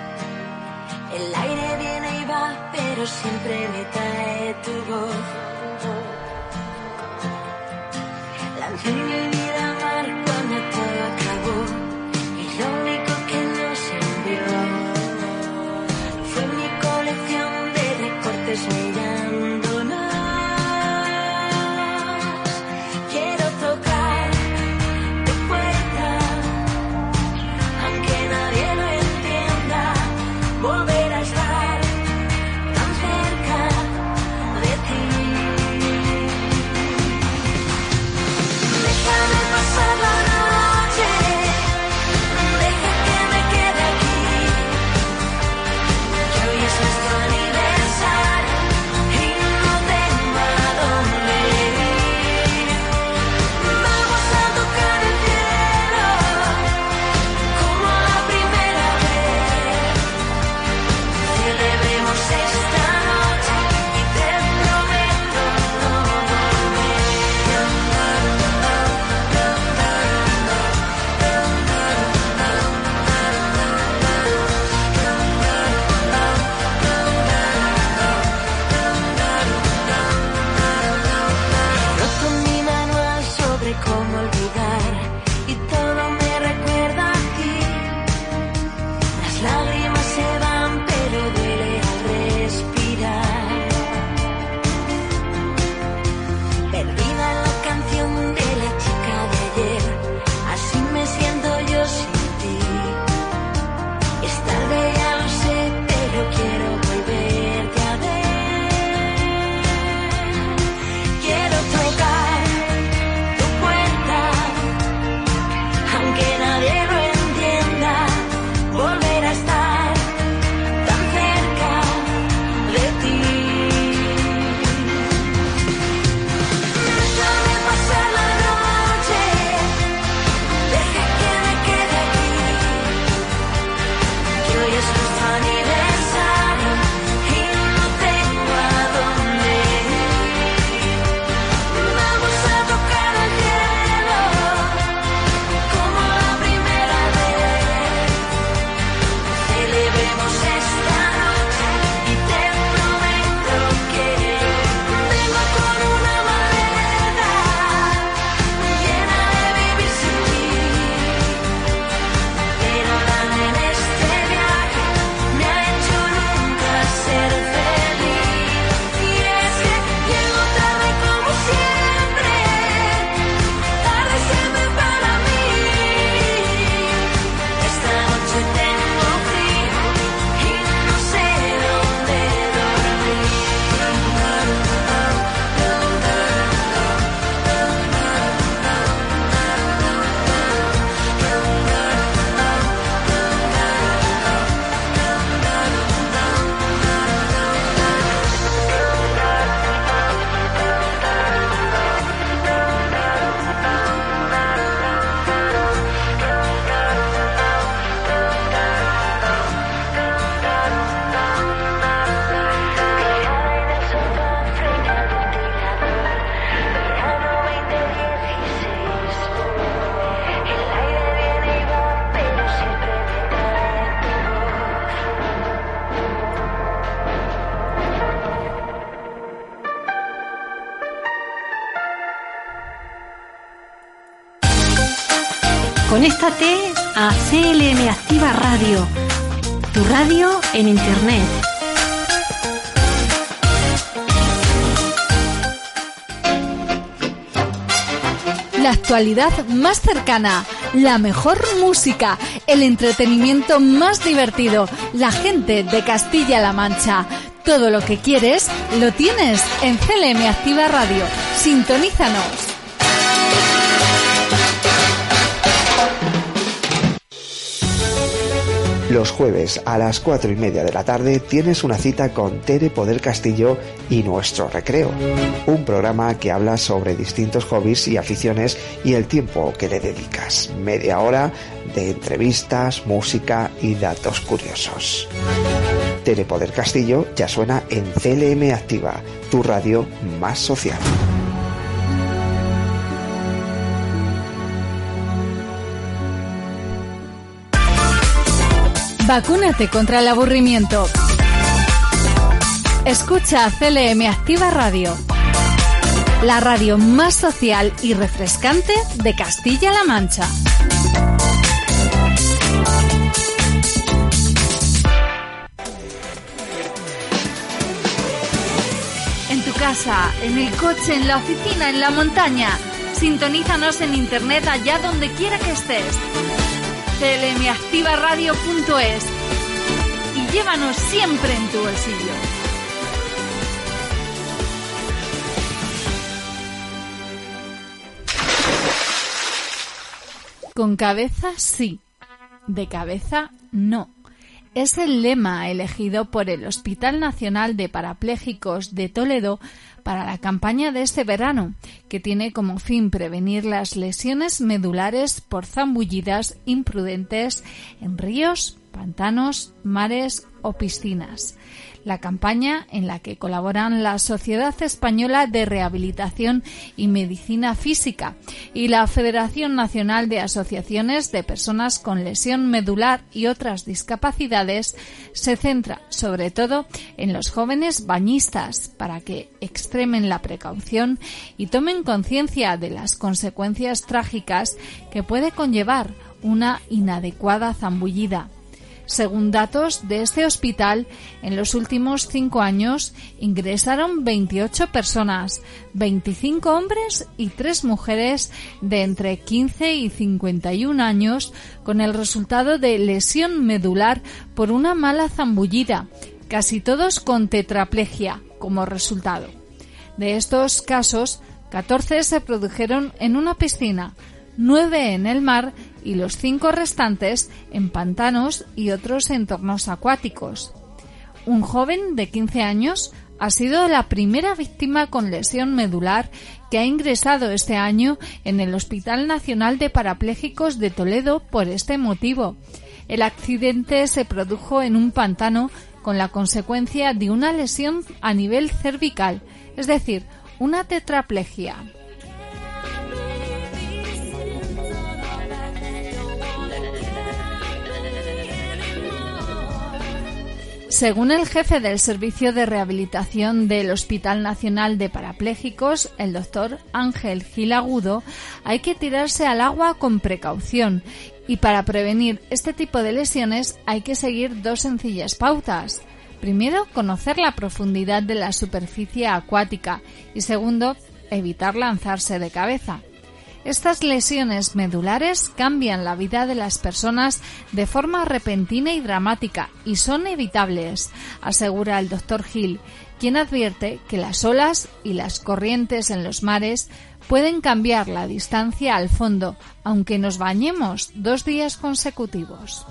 El aire viene y va, pero siempre me trae tu voz. Conéctate a CLM Activa Radio, tu radio en Internet. La actualidad más cercana, la mejor música, el entretenimiento más divertido, la gente de Castilla-La Mancha. Todo lo que quieres lo tienes en CLM Activa Radio. Sintonízanos. Los jueves a las cuatro y media de la tarde tienes una cita con Tere Poder Castillo y Nuestro Recreo, un programa que habla sobre distintos hobbies y aficiones y el tiempo que le dedicas. Media hora de entrevistas, música y datos curiosos. Tere Poder Castillo ya suena en CLM Activa, tu radio más social. Vacúnate contra el aburrimiento. Escucha CLM Activa Radio, la radio más social y refrescante de Castilla-La Mancha. En tu casa, en el coche, en la oficina, en la montaña. Sintonízanos en internet allá donde quiera que estés clmactivaradio.es y llévanos siempre en tu bolsillo. Con cabeza sí, de cabeza no. Es el lema elegido por el Hospital Nacional de Parapléjicos de Toledo para la campaña de este verano, que tiene como fin prevenir las lesiones medulares por zambullidas imprudentes en ríos, pantanos, mares o piscinas la campaña en la que colaboran la Sociedad Española de Rehabilitación y Medicina Física y la Federación Nacional de Asociaciones de Personas con Lesión Medular y otras discapacidades, se centra sobre todo en los jóvenes bañistas para que extremen la precaución y tomen conciencia de las consecuencias trágicas que puede conllevar una inadecuada zambullida. Según datos de este hospital, en los últimos cinco años ingresaron 28 personas, 25 hombres y 3 mujeres de entre 15 y 51 años, con el resultado de lesión medular por una mala zambullida, casi todos con tetraplegia como resultado. De estos casos, 14 se produjeron en una piscina, 9 en el mar y los cinco restantes en pantanos y otros entornos acuáticos. Un joven de 15 años ha sido la primera víctima con lesión medular que ha ingresado este año en el Hospital Nacional de Parapléjicos de Toledo por este motivo. El accidente se produjo en un pantano con la consecuencia de una lesión a nivel cervical, es decir, una tetraplegia. Según el jefe del Servicio de Rehabilitación del Hospital Nacional de Parapléjicos, el doctor Ángel Gil Agudo, hay que tirarse al agua con precaución y para prevenir este tipo de lesiones hay que seguir dos sencillas pautas. Primero, conocer la profundidad de la superficie acuática y segundo, evitar lanzarse de cabeza. Estas lesiones medulares cambian la vida de las personas de forma repentina y dramática y son evitables, asegura el doctor Hill, quien advierte que las olas y las corrientes en los mares pueden cambiar la distancia al fondo, aunque nos bañemos dos días consecutivos.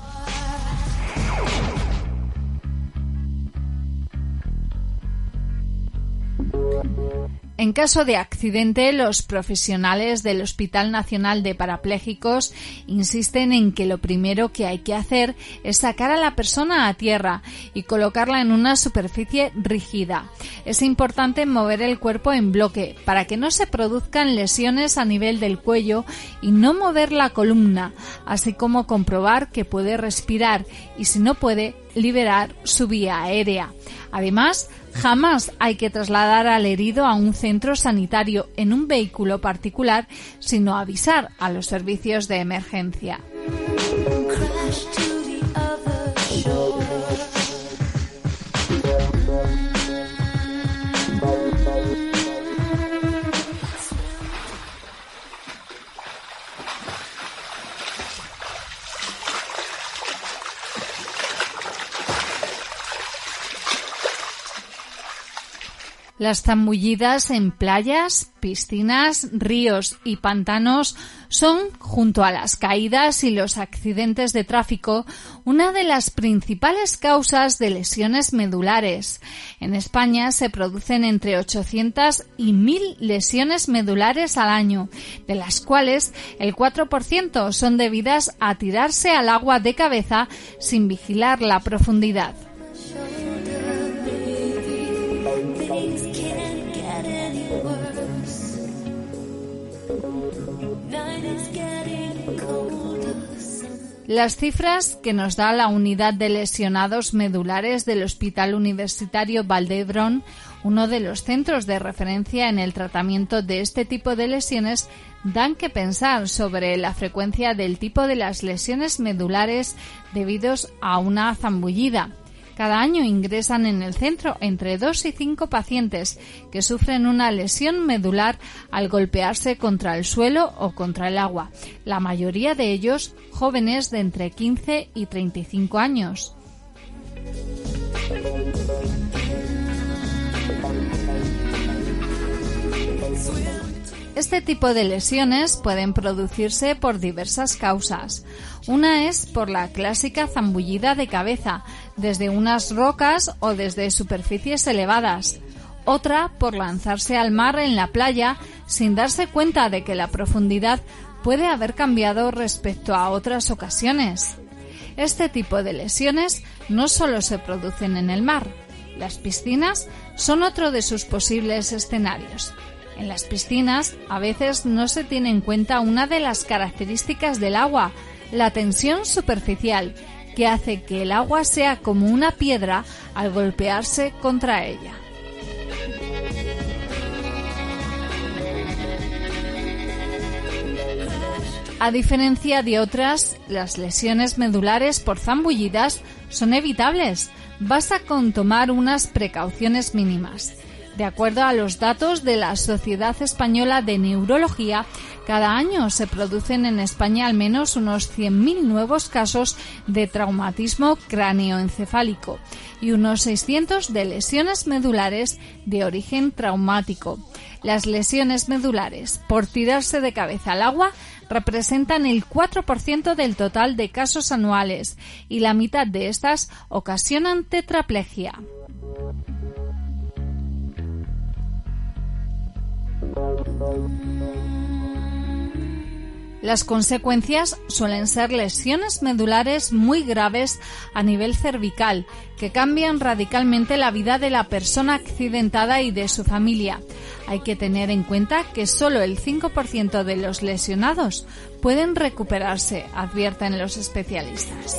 En caso de accidente, los profesionales del Hospital Nacional de Parapléjicos insisten en que lo primero que hay que hacer es sacar a la persona a tierra y colocarla en una superficie rígida. Es importante mover el cuerpo en bloque para que no se produzcan lesiones a nivel del cuello y no mover la columna, así como comprobar que puede respirar y si no puede, liberar su vía aérea. Además, Jamás hay que trasladar al herido a un centro sanitario en un vehículo particular, sino avisar a los servicios de emergencia. Las zambullidas en playas, piscinas, ríos y pantanos son, junto a las caídas y los accidentes de tráfico, una de las principales causas de lesiones medulares. En España se producen entre 800 y 1000 lesiones medulares al año, de las cuales el 4% son debidas a tirarse al agua de cabeza sin vigilar la profundidad. Las cifras que nos da la unidad de lesionados medulares del Hospital Universitario Valdebrón, uno de los centros de referencia en el tratamiento de este tipo de lesiones, dan que pensar sobre la frecuencia del tipo de las lesiones medulares debidos a una zambullida. Cada año ingresan en el centro entre 2 y 5 pacientes que sufren una lesión medular al golpearse contra el suelo o contra el agua, la mayoría de ellos jóvenes de entre 15 y 35 años. Este tipo de lesiones pueden producirse por diversas causas. Una es por la clásica zambullida de cabeza, desde unas rocas o desde superficies elevadas. Otra por lanzarse al mar en la playa sin darse cuenta de que la profundidad puede haber cambiado respecto a otras ocasiones. Este tipo de lesiones no solo se producen en el mar. Las piscinas son otro de sus posibles escenarios. En las piscinas a veces no se tiene en cuenta una de las características del agua, la tensión superficial, que hace que el agua sea como una piedra al golpearse contra ella. A diferencia de otras, las lesiones medulares por zambullidas son evitables. Basta con tomar unas precauciones mínimas. De acuerdo a los datos de la Sociedad Española de Neurología, cada año se producen en España al menos unos 100.000 nuevos casos de traumatismo cráneoencefálico y unos 600 de lesiones medulares de origen traumático. Las lesiones medulares por tirarse de cabeza al agua representan el 4% del total de casos anuales y la mitad de estas ocasionan tetraplegia. Las consecuencias suelen ser lesiones medulares muy graves a nivel cervical, que cambian radicalmente la vida de la persona accidentada y de su familia. Hay que tener en cuenta que solo el 5% de los lesionados pueden recuperarse, advierten los especialistas.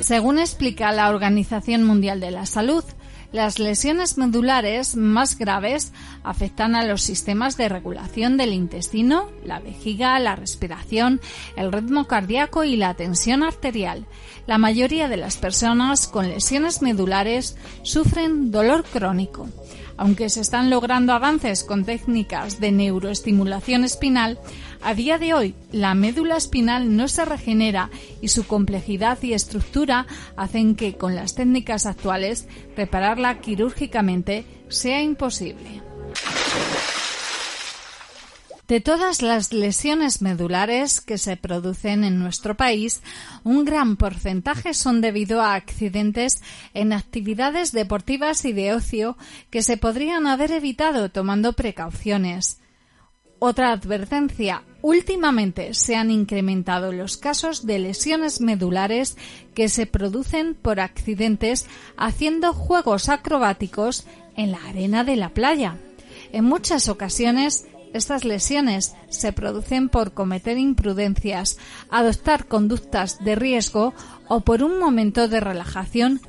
Según explica la Organización Mundial de la Salud, las lesiones medulares más graves afectan a los sistemas de regulación del intestino, la vejiga, la respiración, el ritmo cardíaco y la tensión arterial. La mayoría de las personas con lesiones medulares sufren dolor crónico. Aunque se están logrando avances con técnicas de neuroestimulación espinal, a día de hoy la médula espinal no se regenera y su complejidad y estructura hacen que con las técnicas actuales repararla quirúrgicamente sea imposible. De todas las lesiones medulares que se producen en nuestro país, un gran porcentaje son debido a accidentes en actividades deportivas y de ocio que se podrían haber evitado tomando precauciones. Otra advertencia. Últimamente se han incrementado los casos de lesiones medulares que se producen por accidentes haciendo juegos acrobáticos en la arena de la playa. En muchas ocasiones estas lesiones se producen por cometer imprudencias, adoptar conductas de riesgo o por un momento de relajación.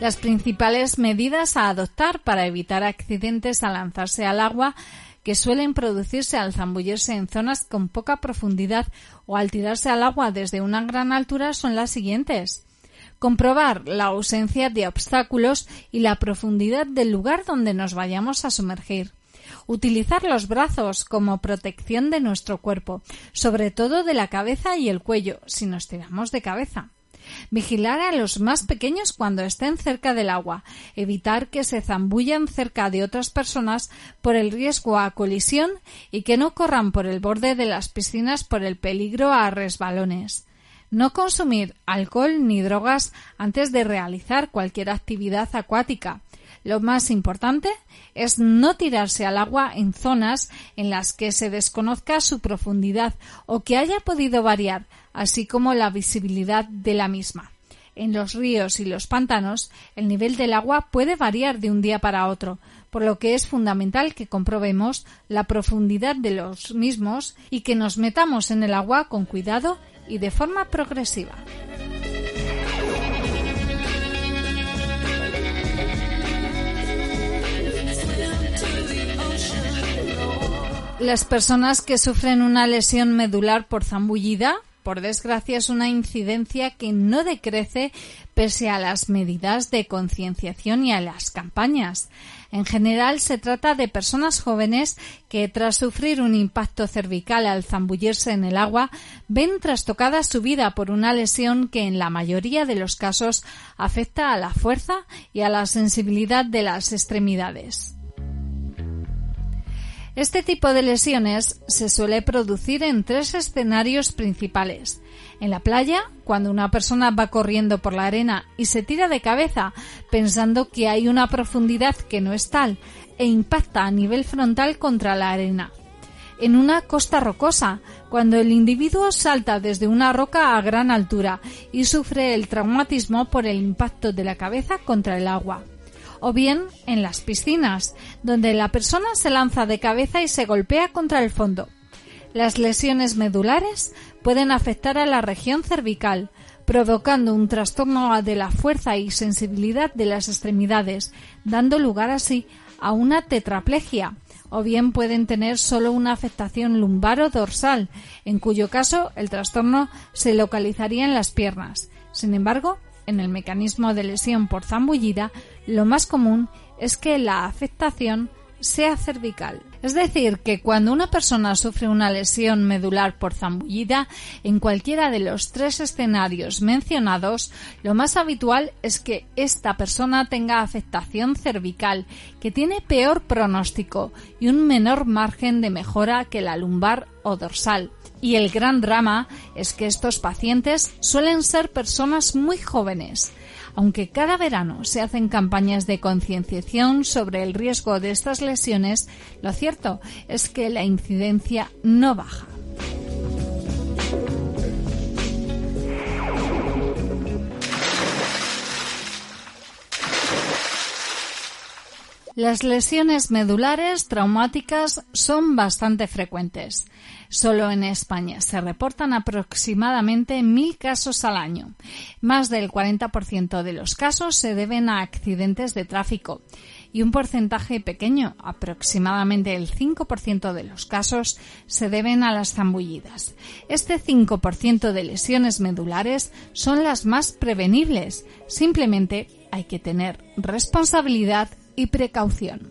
Las principales medidas a adoptar para evitar accidentes al lanzarse al agua que suelen producirse al zambullirse en zonas con poca profundidad o al tirarse al agua desde una gran altura son las siguientes. Comprobar la ausencia de obstáculos y la profundidad del lugar donde nos vayamos a sumergir. Utilizar los brazos como protección de nuestro cuerpo, sobre todo de la cabeza y el cuello, si nos tiramos de cabeza. Vigilar a los más pequeños cuando estén cerca del agua, evitar que se zambullan cerca de otras personas por el riesgo a colisión y que no corran por el borde de las piscinas por el peligro a resbalones. No consumir alcohol ni drogas antes de realizar cualquier actividad acuática. Lo más importante es no tirarse al agua en zonas en las que se desconozca su profundidad o que haya podido variar, así como la visibilidad de la misma. En los ríos y los pantanos, el nivel del agua puede variar de un día para otro, por lo que es fundamental que comprobemos la profundidad de los mismos y que nos metamos en el agua con cuidado y de forma progresiva. Las personas que sufren una lesión medular por zambullida, por desgracia, es una incidencia que no decrece pese a las medidas de concienciación y a las campañas. En general se trata de personas jóvenes que tras sufrir un impacto cervical al zambullirse en el agua ven trastocada su vida por una lesión que en la mayoría de los casos afecta a la fuerza y a la sensibilidad de las extremidades. Este tipo de lesiones se suele producir en tres escenarios principales. En la playa, cuando una persona va corriendo por la arena y se tira de cabeza pensando que hay una profundidad que no es tal e impacta a nivel frontal contra la arena. En una costa rocosa, cuando el individuo salta desde una roca a gran altura y sufre el traumatismo por el impacto de la cabeza contra el agua o bien en las piscinas, donde la persona se lanza de cabeza y se golpea contra el fondo. Las lesiones medulares pueden afectar a la región cervical, provocando un trastorno de la fuerza y sensibilidad de las extremidades, dando lugar así a una tetraplegia, o bien pueden tener solo una afectación lumbar o dorsal, en cuyo caso el trastorno se localizaría en las piernas. Sin embargo, en el mecanismo de lesión por zambullida, lo más común es que la afectación sea cervical. Es decir, que cuando una persona sufre una lesión medular por zambullida, en cualquiera de los tres escenarios mencionados, lo más habitual es que esta persona tenga afectación cervical, que tiene peor pronóstico y un menor margen de mejora que la lumbar o dorsal. Y el gran drama es que estos pacientes suelen ser personas muy jóvenes. Aunque cada verano se hacen campañas de concienciación sobre el riesgo de estas lesiones, lo cierto es que la incidencia no baja. Las lesiones medulares traumáticas son bastante frecuentes. Solo en España se reportan aproximadamente mil casos al año. Más del 40% de los casos se deben a accidentes de tráfico y un porcentaje pequeño, aproximadamente el 5% de los casos, se deben a las zambullidas. Este 5% de lesiones medulares son las más prevenibles. Simplemente hay que tener responsabilidad y precaución.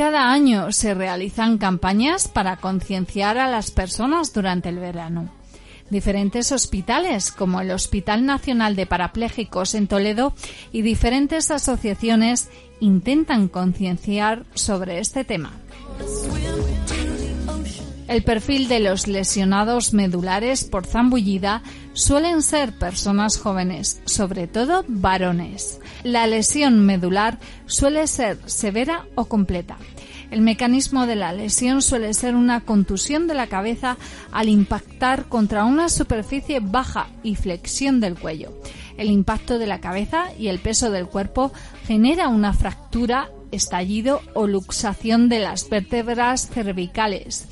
Cada año se realizan campañas para concienciar a las personas durante el verano. Diferentes hospitales, como el Hospital Nacional de Parapléjicos en Toledo y diferentes asociaciones, intentan concienciar sobre este tema. El perfil de los lesionados medulares por zambullida suelen ser personas jóvenes, sobre todo varones. La lesión medular suele ser severa o completa. El mecanismo de la lesión suele ser una contusión de la cabeza al impactar contra una superficie baja y flexión del cuello. El impacto de la cabeza y el peso del cuerpo genera una fractura, estallido o luxación de las vértebras cervicales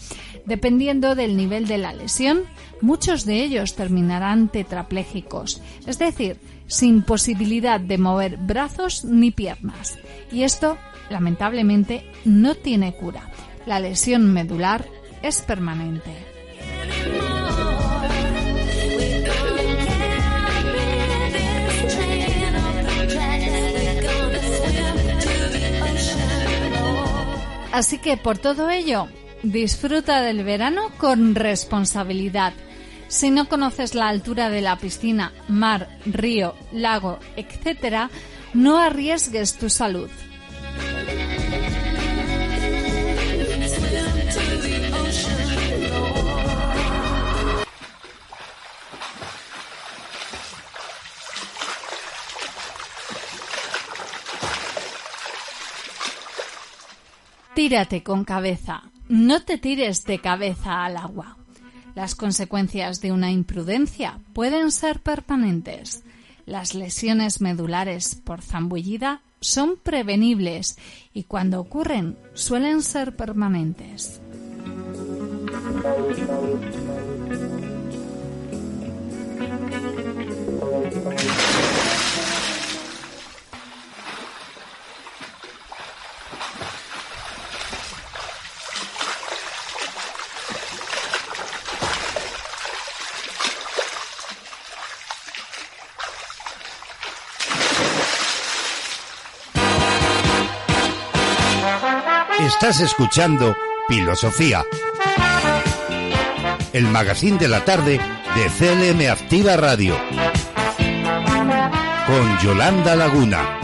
Dependiendo del nivel de la lesión, muchos de ellos terminarán tetraplégicos, es decir, sin posibilidad de mover brazos ni piernas. Y esto, lamentablemente, no tiene cura. La lesión medular es permanente. Así que por todo ello, disfruta del verano con responsabilidad. Si no conoces la altura de la piscina, mar, río, lago, etc., no arriesgues tu salud. Tírate con cabeza. No te tires de cabeza al agua. Las consecuencias de una imprudencia pueden ser permanentes. Las lesiones medulares por zambullida son prevenibles y cuando ocurren suelen ser permanentes. Estás escuchando Filosofía, el magazine de la tarde de CLM Activa Radio, con Yolanda Laguna.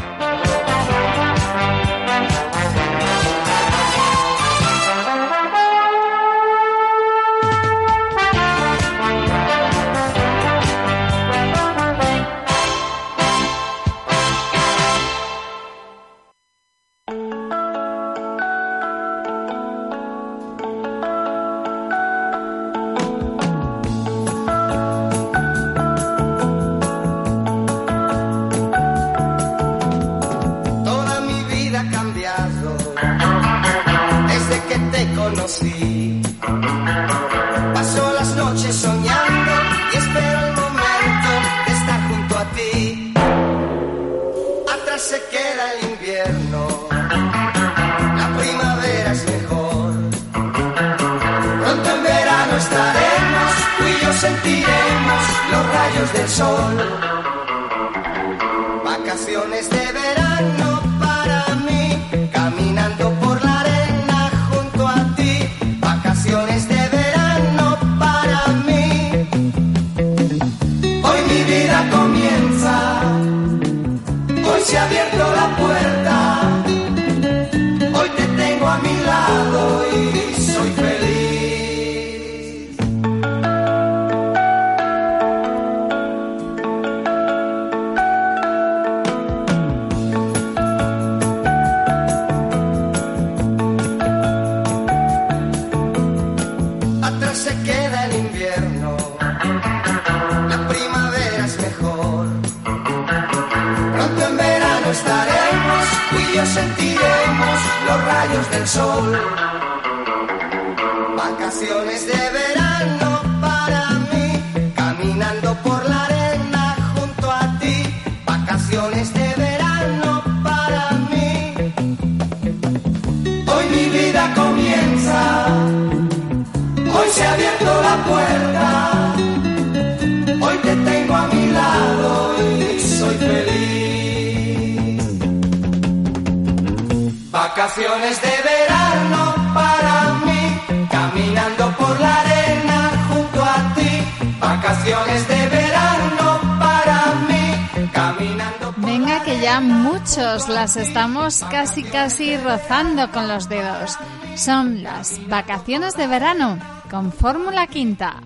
Casi casi rozando con los dedos. Son las vacaciones de verano con Fórmula Quinta.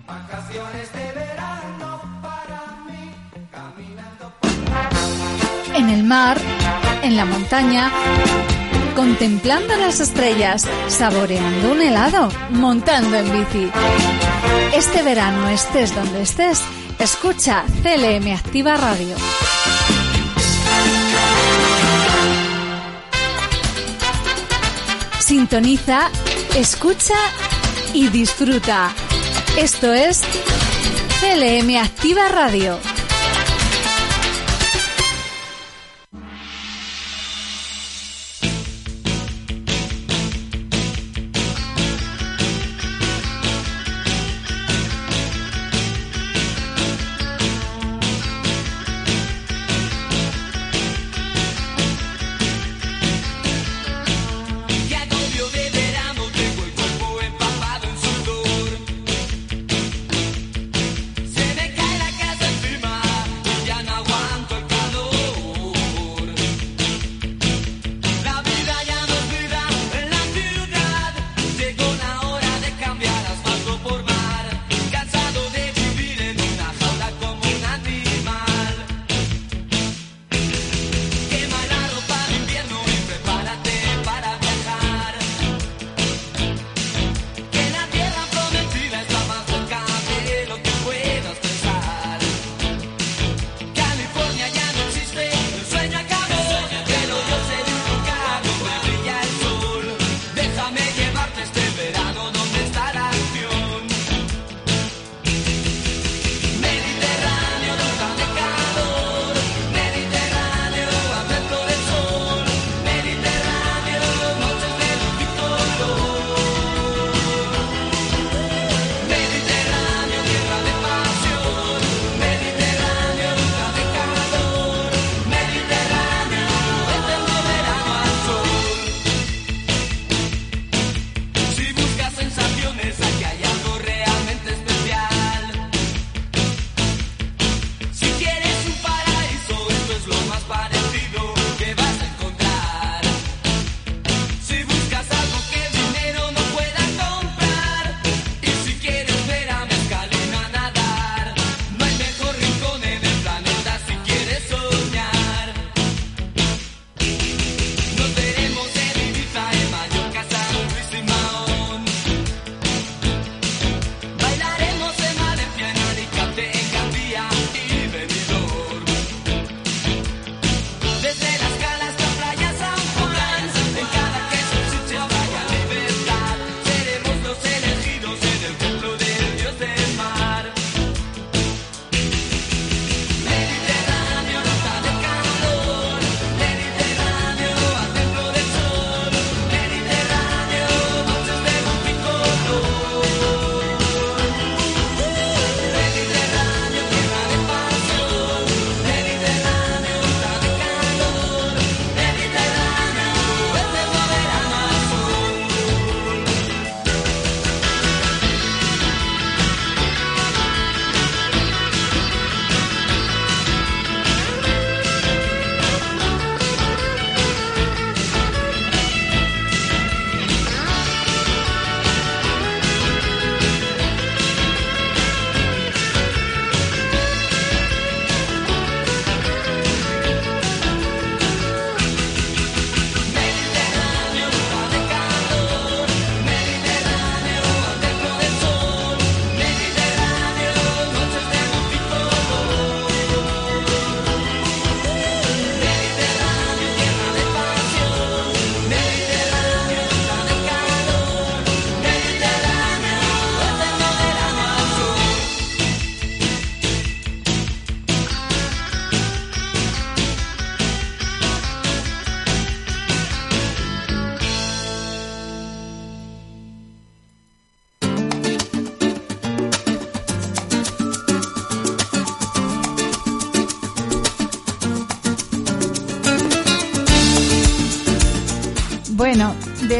En el mar, en la montaña, contemplando las estrellas, saboreando un helado, montando en bici. Este verano, estés donde estés, escucha CLM Activa Radio. Sintoniza, escucha y disfruta. Esto es CLM Activa Radio.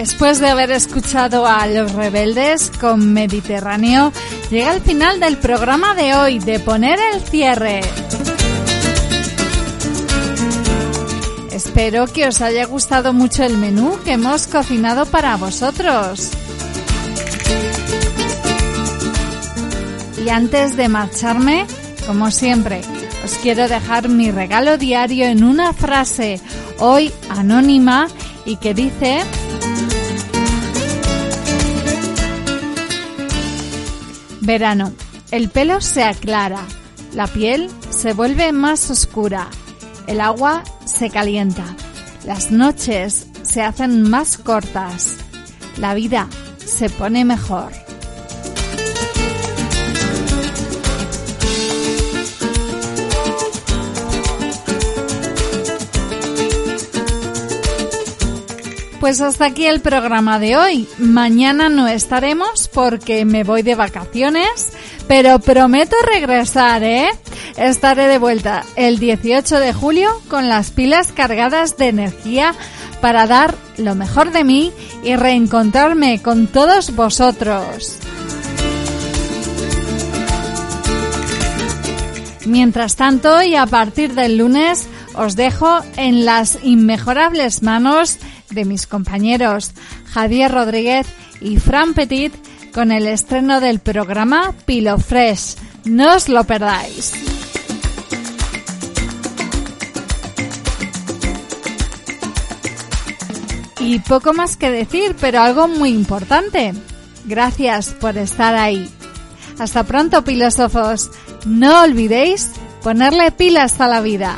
Después de haber escuchado a Los Rebeldes con Mediterráneo, llega el final del programa de hoy de Poner el Cierre. Espero que os haya gustado mucho el menú que hemos cocinado para vosotros. Y antes de marcharme, como siempre, os quiero dejar mi regalo diario en una frase, hoy anónima, y que dice... Verano. El pelo se aclara, la piel se vuelve más oscura, el agua se calienta, las noches se hacen más cortas, la vida se pone mejor. Pues hasta aquí el programa de hoy. Mañana no estaremos porque me voy de vacaciones, pero prometo regresar, ¿eh? Estaré de vuelta el 18 de julio con las pilas cargadas de energía para dar lo mejor de mí y reencontrarme con todos vosotros. Mientras tanto, y a partir del lunes, os dejo en las inmejorables manos de mis compañeros Javier Rodríguez y Fran Petit con el estreno del programa Pilo Fresh. No os lo perdáis. Y poco más que decir, pero algo muy importante. Gracias por estar ahí. Hasta pronto, filósofos. No olvidéis ponerle pilas a la vida.